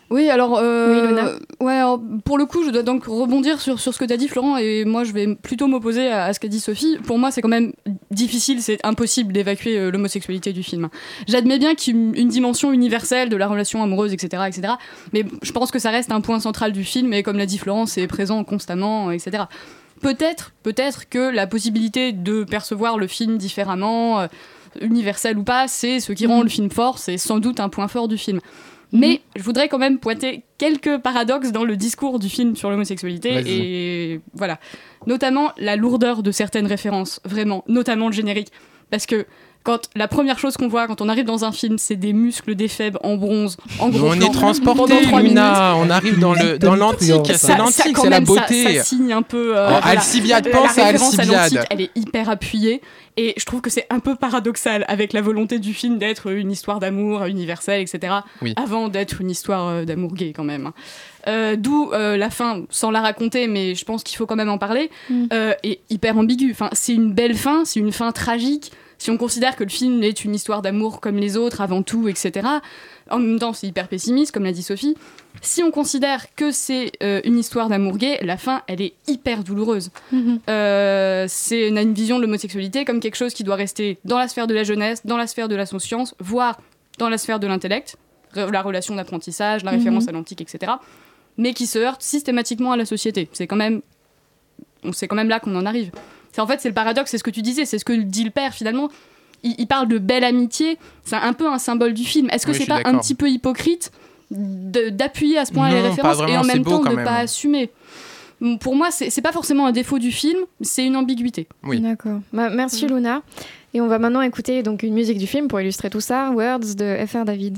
Oui, alors, euh, Oui, ouais, alors, pour le coup, je dois donc rebondir sur, sur ce que tu as dit, Florent, et moi, je vais plutôt m'opposer à, à ce qu'a dit Sophie. Pour moi, c'est quand même difficile, c'est impossible d'évacuer euh, l'homosexualité du film. J'admets bien qu'il y a une, une dimension universelle de la relation amoureuse, etc., etc., mais je pense que ça reste un point central du film, et comme l'a dit Florent, c'est présent constamment, etc. Peut-être, peut-être que la possibilité de percevoir le film différemment, euh, universel ou pas, c'est ce qui rend le film fort, c'est sans doute un point fort du film. Mais je voudrais quand même pointer quelques paradoxes dans le discours du film sur l'homosexualité et voilà, notamment la lourdeur de certaines références, vraiment, notamment le générique, parce que quand la première chose qu'on voit quand on arrive dans un film, c'est des muscles d'éphèbes en bronze, en gros on est transporté, Luna. On arrive dans le dans l'antique. Ça- C'est ça, l'antique, quand c'est la même, ça- beauté. Ça, signe un peu. euh, Oh, voilà. Alcibiade, pense la à Alcibiade. elle est hyper appuyée. Et je trouve que c'est un peu paradoxal avec la volonté du film d'être une histoire d'amour universelle, etc. Oui. Avant d'être une histoire euh, d'amour gay, quand même. Euh, D'où euh, la fin, sans la raconter, mais je pense qu'il faut quand même en parler, euh, est hyper ambiguë. Enfin, c'est une belle fin, c'est une fin tragique. Si on considère que le film est une histoire d'amour comme les autres, avant tout, etc., En même temps, c'est hyper pessimiste, comme l'a dit Sophie. Si on considère que c'est euh, une histoire d'amour gay, la fin, elle est hyper douloureuse. Euh, c'est une, une vision de l'homosexualité comme quelque chose qui doit rester dans la sphère de la jeunesse, dans la sphère de la conscience, voire dans la sphère de l'intellect, la relation d'apprentissage, la Mhm. référence à l'antique, etc. Mais qui se heurte systématiquement à la société. C'est quand même, on c'est quand même là qu'on en arrive. C'est en fait c'est le paradoxe, c'est ce que tu disais, c'est ce que dit le père finalement. Il, il parle de belle amitié, c'est un peu un symbole du film. Est-ce que Oui, c'est pas un petit peu hypocrite d'appuyer à ce point les Non, pas références et en même temps de même. pas assumer? Pour moi, c'est c'est pas forcément un défaut du film, c'est une ambiguïté. D'accord. Bah, merci Mm. Luna. Et on va maintenant écouter donc une musique du film pour illustrer tout ça, Words de FR David.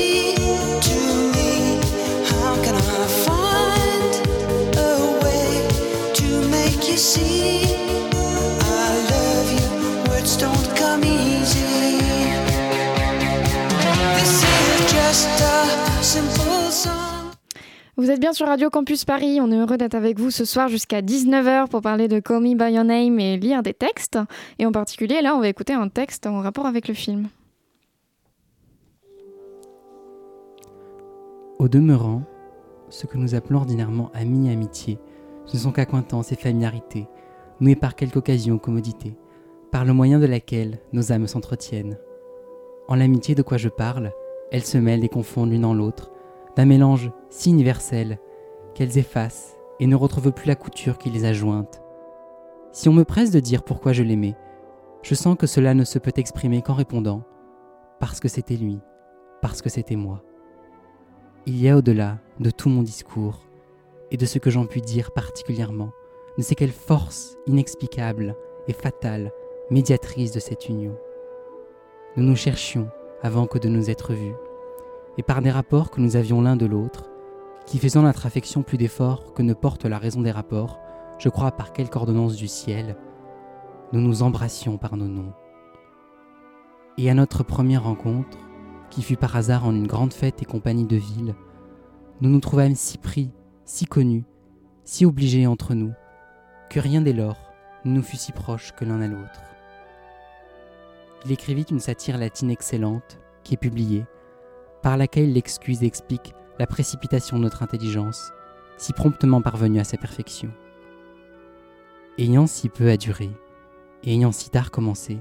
Vous êtes bien sur Radio Campus Paris, on est heureux d'être avec vous ce soir jusqu'à 19h pour parler de Call Me By Your Name et lire des textes. Et en particulier, là, on va écouter un texte en rapport avec le film. Au demeurant, ce que nous appelons ordinairement amis et amitié, ce ne sont qu'acquaintances et familiarités, nouées par quelque occasion ou commodité, par le moyen de laquelle nos âmes s'entretiennent. En l'amitié de quoi je parle, elles se mêlent et confondent l'une en l'autre, d'un mélange si universel qu'elles effacent et ne retrouvent plus la couture qui les a jointes. Si on me presse de dire pourquoi je l'aimais, je sens que cela ne se peut exprimer qu'en répondant parce que c'était lui, parce que c'était moi. Il y a au-delà de tout mon discours et de ce que j'en puis dire particulièrement, ne sais quelle force inexplicable et fatale, médiatrice de cette union. Nous nous cherchions avant que de nous être vus, et par des rapports que nous avions l'un de l'autre, qui faisant notre affection plus d'efforts que ne porte la raison des rapports, je crois par quelque ordonnance du ciel, nous nous embrassions par nos noms. Et à notre première rencontre, qui fut par hasard en une grande fête et compagnie de ville, nous nous trouvâmes si pris, si connus, si obligés entre nous, que rien dès lors ne nous fut si proche que l'un à l'autre. Il écrivit une satire latine excellente, qui est publiée, par laquelle il excuse et explique la précipitation de notre intelligence, si promptement parvenue à sa perfection. Ayant si peu à durer, et ayant si tard commencé,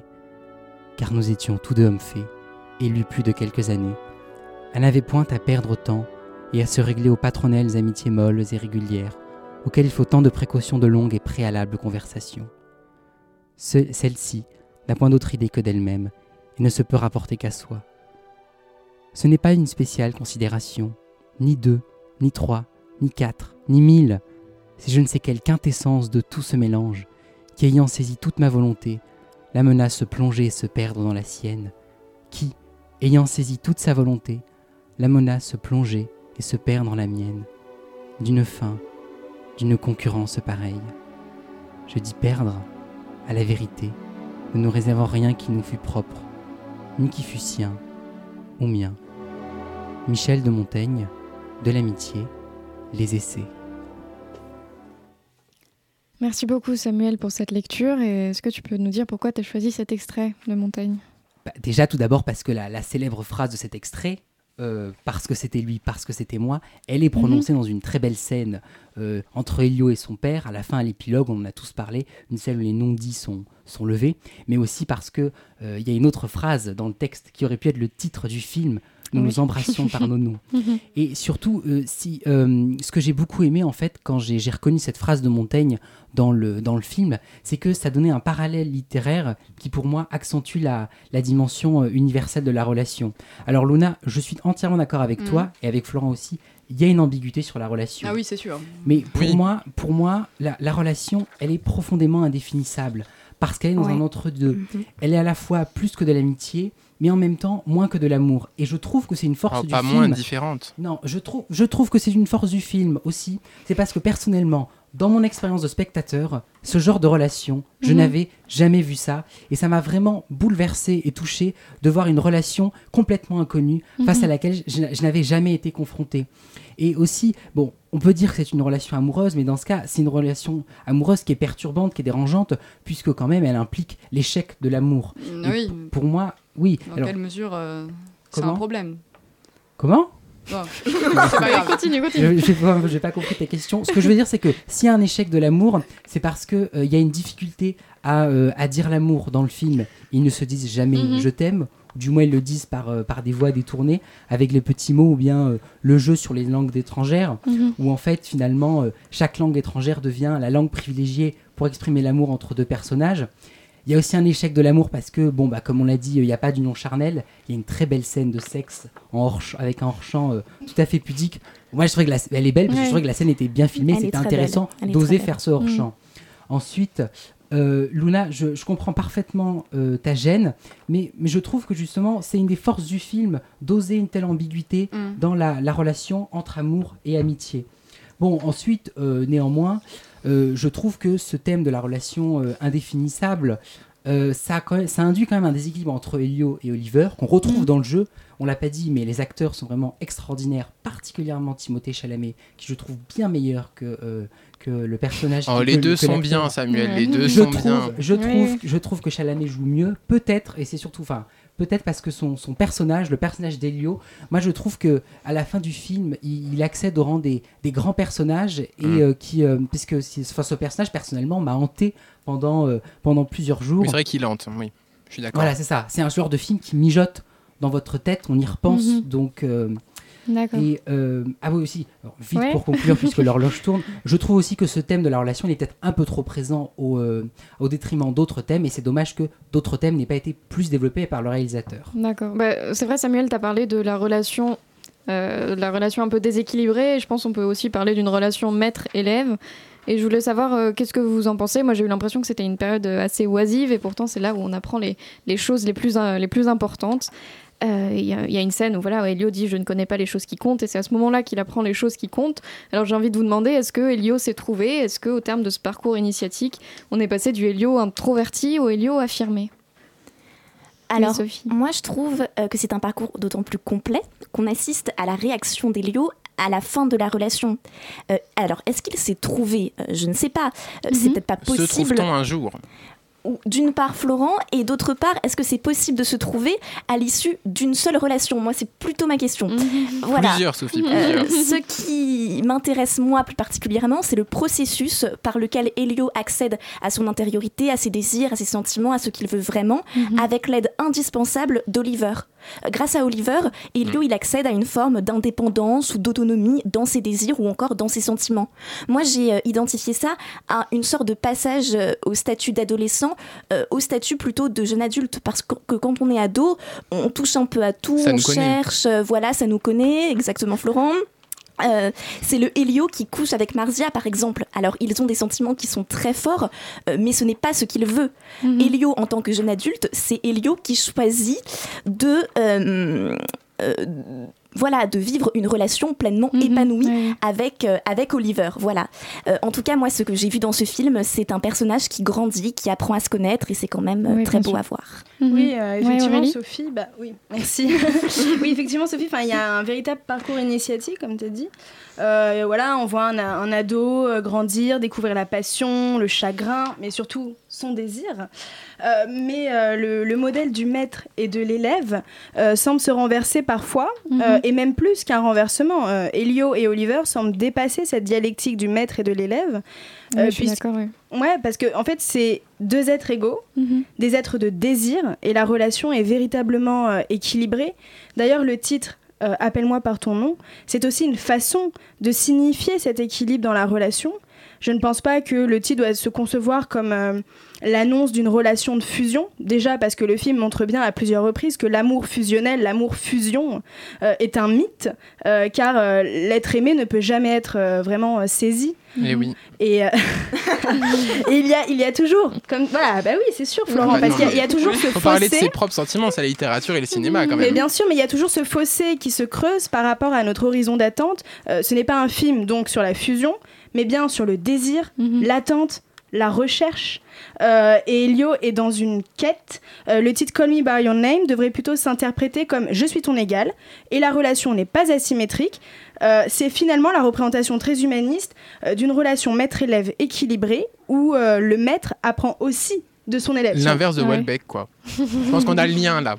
car nous étions tous deux hommes faits, élus plus de quelques années, elle n'avait point à perdre temps et à se régler aux patronelles amitiés molles et régulières, auxquelles il faut tant de précautions de longues et préalables conversations. Ce- Celle-ci n'a point d'autre idée que d'elle-même et ne se peut rapporter qu'à soi. Ce n'est pas une spéciale considération, ni deux, ni trois, ni quatre, ni mille, c'est je ne sais quelle quintessence de tout ce mélange qui, ayant saisi toute ma volonté, la menace se plonger et se perdre dans la sienne, qui, ayant saisi toute sa volonté, la menace se plonger et se perdre dans la mienne, d'une fin, d'une concurrence pareille. Je dis perdre, à la vérité, ne nous réservant rien qui nous fût propre, ni qui fût sien ou mien. Michel de Montaigne, de l'amitié, les essais. Merci beaucoup Samuel pour cette lecture. Et est-ce que tu peux nous dire pourquoi tu as choisi cet extrait de Montaigne? Bah, déjà, tout d'abord, parce que la, la célèbre phrase de cet extrait, euh, parce que c'était lui, parce que c'était moi, elle est Mhm. prononcée dans une très belle scène euh, entre Elio et son père. À la fin, à l'épilogue, on en a tous parlé, une scène où les non-dits sont, sont levés, mais aussi parce que euh, il y a une autre phrase dans le texte qui aurait pu être le titre du film. Nous Oui. nous embrassions par nos noms. Mhm. Et surtout, euh, si, euh, ce que j'ai beaucoup aimé en fait quand j'ai reconnu cette phrase de Montaigne dans le, dans le film, c'est que ça donnait un parallèle littéraire qui pour moi accentue la, la dimension euh, universelle de la relation. Alors Luna, je suis entièrement d'accord avec Mhm. toi et avec Florent aussi, il y a une ambiguïté sur la relation. Ah oui, c'est sûr. Mais pour Oui. moi, pour moi la, la relation, elle est profondément indéfinissable parce qu'elle est dans Ouais. un entre-deux. Mhm. Elle est à la fois plus que de l'amitié, mais en même temps moins que de l'amour. Et je trouve que c'est une force Alors, du pas film. moins différente. Non, je trouve, je trouve que c'est une force du film aussi. C'est parce que personnellement, dans mon expérience de spectateur, ce genre de relation, je Mhm. n'avais jamais vu ça. Et ça m'a vraiment bouleversé et touché de voir une relation complètement inconnue face Mhm. à laquelle je, je n'avais jamais été confronté. Et aussi, bon, on peut dire que c'est une relation amoureuse, mais dans ce cas, c'est une relation amoureuse qui est perturbante, qui est dérangeante, puisque quand même, elle implique l'échec de l'amour. Mm, oui. Pour moi, oui. Dans Alors, quelle mesure euh, c'est un problème? Comment? Non, pas. Continue, continue. Je- J'ai pas, compris ta question. Ce que je veux dire, c'est que s'il y a un échec de l'amour, c'est parce qu'il il y a une difficulté à, euh, à dire l'amour dans le film. Ils ne se disent jamais Mhm. je t'aime, ou du moins ils le disent par, euh, par des voix détournées, avec les petits mots, ou bien euh, le jeu sur les langues étrangères, Mhm. où en fait, finalement, euh, chaque langue étrangère devient la langue privilégiée pour exprimer l'amour entre deux personnages. Il y a aussi un échec de l'amour parce que, bon, bah, comme on l'a dit, il n'y a pas d'union charnelle. Il y a une très belle scène de sexe en hors avec un hors-champ euh, tout à fait pudique. Moi, je trouvais que la, elle est belle parce que Ouais. je trouvais que la scène était bien filmée. C'était intéressant d'oser faire ce hors-champ. Ensuite, euh, Luna, je, je comprends parfaitement euh, ta gêne, mais, mais je trouve que justement, c'est une des forces du film d'oser une telle ambiguïté Mm. dans la, la relation entre amour et amitié. Bon, ensuite, euh, néanmoins, euh, je trouve que ce thème de la relation euh, indéfinissable, euh, ça, induit quand même un déséquilibre entre Elio et Oliver, qu'on retrouve dans le jeu. On l'a pas dit, mais les acteurs sont vraiment extraordinaires, particulièrement Timothée Chalamet, qui je trouve bien meilleur que, que le personnage. Oh, les que- deux que sont bien, Samuel, les deux je sont trouve, bien. Je Oui. trouve, je trouve que Chalamet joue mieux, peut-être, et c'est surtout, enfin, peut-être parce que son, son personnage, le personnage d'Elio, moi je trouve que à la fin du film, il, il accède au rang des, des grands personnages et Mm. euh, qui, euh, puisque c'est- enfin, ce personnage personnellement m'a hanté pendant euh, pendant plusieurs jours. Oui, c'est vrai qu'il hante, oui. Je suis d'accord. Voilà, c'est ça. C'est un genre de film qui mijote dans votre tête, on y repense, Mhm. donc. D'accord. et euh, ah oui aussi, alors, vite Ouais. pour conclure puisque l'horloge tourne, je trouve aussi que ce thème de la relation il est peut-être un peu trop présent au, euh, au détriment d'autres thèmes et c'est dommage que d'autres thèmes n'aient pas été plus développés par le réalisateur. D'accord. Bah, c'est vrai, Samuel, tu as parlé de la relation, euh, la relation un peu déséquilibrée. Et je pense qu'on peut aussi parler d'une relation maître-élève. Et je voulais savoir euh, qu'est-ce que vous en pensez? Moi, j'ai eu l'impression que c'était une période euh, assez oisive et pourtant, c'est là où on apprend les, les choses les plus, euh, les plus importantes. Euh, Il y, a- il y a une scène où, voilà, où Elio dit Je ne connais pas les choses qui comptent, et c'est à ce moment-là qu'il apprend les choses qui comptent. Alors j'ai envie de vous demander est-ce que Elio s'est trouvé? Est-ce qu'au terme de ce parcours initiatique, on est passé du Elio introverti au Elio affirmé? Alors, Sophie. moi, je trouve euh, que c'est un parcours d'autant plus complet qu'on assiste à la réaction d'Elio à la fin de la relation. Euh, alors, est-ce qu'il s'est trouvé? Je ne sais pas. C'est peut-être pas Se possible. trouve-t-on un jour? Ou D'une part, Florent, et d'autre part, est-ce que c'est possible de se trouver à l'issue d'une seule relation? Moi, c'est plutôt ma question. Voilà. Plusieurs, Sophie, Euh, plusieurs. ce qui m'intéresse moi plus particulièrement, c'est le processus par lequel Elio accède à son intériorité, à ses désirs, à ses sentiments, à ce qu'il veut vraiment, avec l'aide indispensable d'Oliver. Grâce à Oliver, Elio il accède à une forme d'indépendance ou d'autonomie dans ses désirs ou encore dans ses sentiments. Moi j'ai euh, identifié ça à une sorte de passage euh, au statut d'adolescent, euh, au statut plutôt de jeune adulte, parce que, que quand on est ado, on touche un peu à tout, Ça on cherche, euh, voilà, ça nous connaît, exactement Florent. Euh, c'est le Helio qui couche avec Marzia, par exemple. Alors, ils ont des sentiments qui sont très forts, euh, mais ce n'est pas ce qu'il veut. Helio, en tant que jeune adulte, c'est Helio qui choisit de. euh, voilà, de vivre une relation pleinement épanouie avec, euh, avec Oliver. Voilà. Euh, en tout cas, moi, ce que j'ai vu dans ce film, c'est un personnage qui grandit, qui apprend à se connaître, et c'est quand même euh, Oui, très beau sûr. à voir. Oui, euh, effectivement, Sophie, bah oui, merci. oui, effectivement, Sophie, enfin, il y a un véritable parcours initiatique, comme tu as dit. Euh, voilà, on voit un, un ado grandir, découvrir la passion, le chagrin, mais surtout son désir. Euh, mais euh, le, le modèle du maître et de l'élève euh, semble se renverser parfois, Mhm. et même plus qu'un renversement. Elio et Oliver semblent dépasser cette dialectique du maître et de l'élève. Oui, je suis d'accord, oui. Ouais, parce que en fait, c'est deux êtres égaux, Mhm. des êtres de désir, et la relation est véritablement équilibrée. D'ailleurs, le titre Appelle-moi par ton nom, c'est aussi une façon de signifier cet équilibre dans la relation. Je ne pense pas que le titre doit se concevoir comme euh, l'annonce d'une relation de fusion. Déjà parce que le film montre bien à plusieurs reprises que l'amour fusionnel, l'amour fusion euh, est un mythe, euh, car l'être aimé ne peut jamais être vraiment saisi. Eh oui. Et, euh, et il, y a, il y a toujours, comme voilà, bah oui, c'est sûr, Florent, Bah parce qu'il y a- il y, a toujours ce faut parler de fossé. ses propres sentiments, c'est la littérature et le cinéma quand Mais même. bien sûr, mais il y a toujours ce fossé qui se creuse par rapport à notre horizon d'attente. Euh, ce n'est pas un film donc sur la fusion, mais bien sur le désir, l'attente, la recherche. Euh, et Elio est dans une quête. Euh, le titre Call Me By Your Name devrait plutôt s'interpréter comme Je suis ton égal. Et la relation n'est pas asymétrique. Euh, c'est finalement la représentation très humaniste euh, d'une relation maître-élève équilibrée où euh, le maître apprend aussi de son élève. L'inverse de Ouais. Welbeck, quoi. Je pense qu'on a le lien là.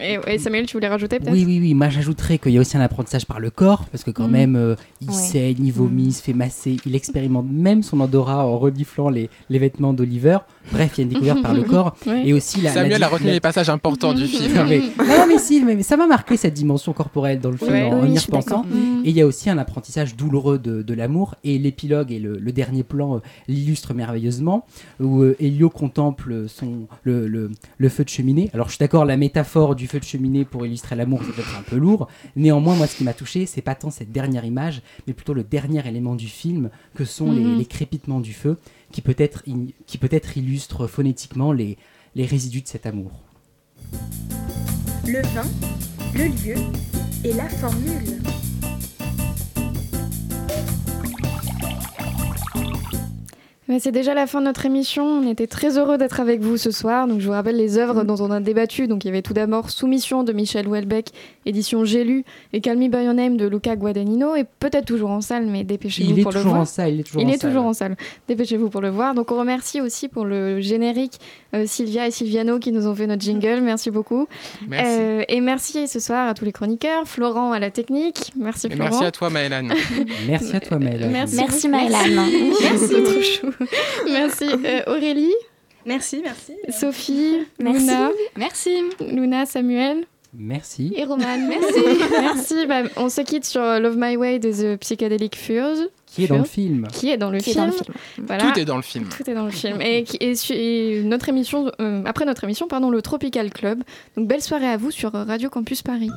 Et, et Samuel, tu voulais rajouter peut-être? Oui, oui, oui. Moi, j'ajouterais qu'il y a aussi un apprentissage par le corps, parce que quand Mhm. même, euh, il Ouais. saigne, il vomit, il se fait masser, il expérimente même son odorat en reniflant les, les vêtements d'Oliver. Bref, il y a une découverte par le corps. Ouais. Et aussi la. Samuel la a retenu la- les passages importants du film. non, mais, non, non, mais si, mais, mais ça m'a marqué cette dimension corporelle dans le film Ouais. en, en Oui, y repensant. Mhm. Et il y a aussi un apprentissage douloureux de, de l'amour. Et l'épilogue et le, le dernier plan euh, l'illustrent merveilleusement, où euh, Elio contemple son, le, le- le feu de cheminée. Alors je suis d'accord, la métaphore du feu de cheminée pour illustrer l'amour, c'est peut-être un peu lourd. Néanmoins, moi, ce qui m'a touché, c'est pas tant cette dernière image, mais plutôt le dernier élément du film, que sont les, Mhm. les crépitements du feu, qui peut-être qui peut-être illustre phonétiquement les, les résidus de cet amour. Le vin, le lieu et la formule. C'est déjà la fin de notre émission. On était très heureux d'être avec vous ce soir. Donc je vous rappelle les œuvres dont on a débattu. Donc il y avait tout d'abord Soumission de Michel Houellebecq, édition J'ai lu, et Call Me By Your Name de Luca Guadagnino, et peut-être toujours en salle, mais dépêchez-vous Il est pour le voir. en salle, il est toujours il en est salle. toujours en salle. Dépêchez-vous pour le voir. Donc on remercie aussi pour le générique euh, Sylvia et Sylviano qui nous ont fait notre jingle. Merci beaucoup. Merci. Euh, et merci ce soir à tous les chroniqueurs, Florent à la technique. Merci Et Florent. merci à toi, Maëlan. Merci à toi, Maëlle. Merci, Merci. Maëlan. Merci, trop chou. Merci euh, Aurélie, Merci, merci. Sophie, Merci. Luna, Merci. Luna, Samuel Merci. et Roman. Merci. merci. Bah, on se quitte sur Love My Way de The Psychedelic Furs. Qui est dans le film Qui est dans le est film. dans le film. Voilà. Tout est dans le film. Tout est dans le film. Et, et et notre émission, euh, après notre émission, pardon, le Tropical Club. Donc belle soirée à vous sur Radio Campus Paris.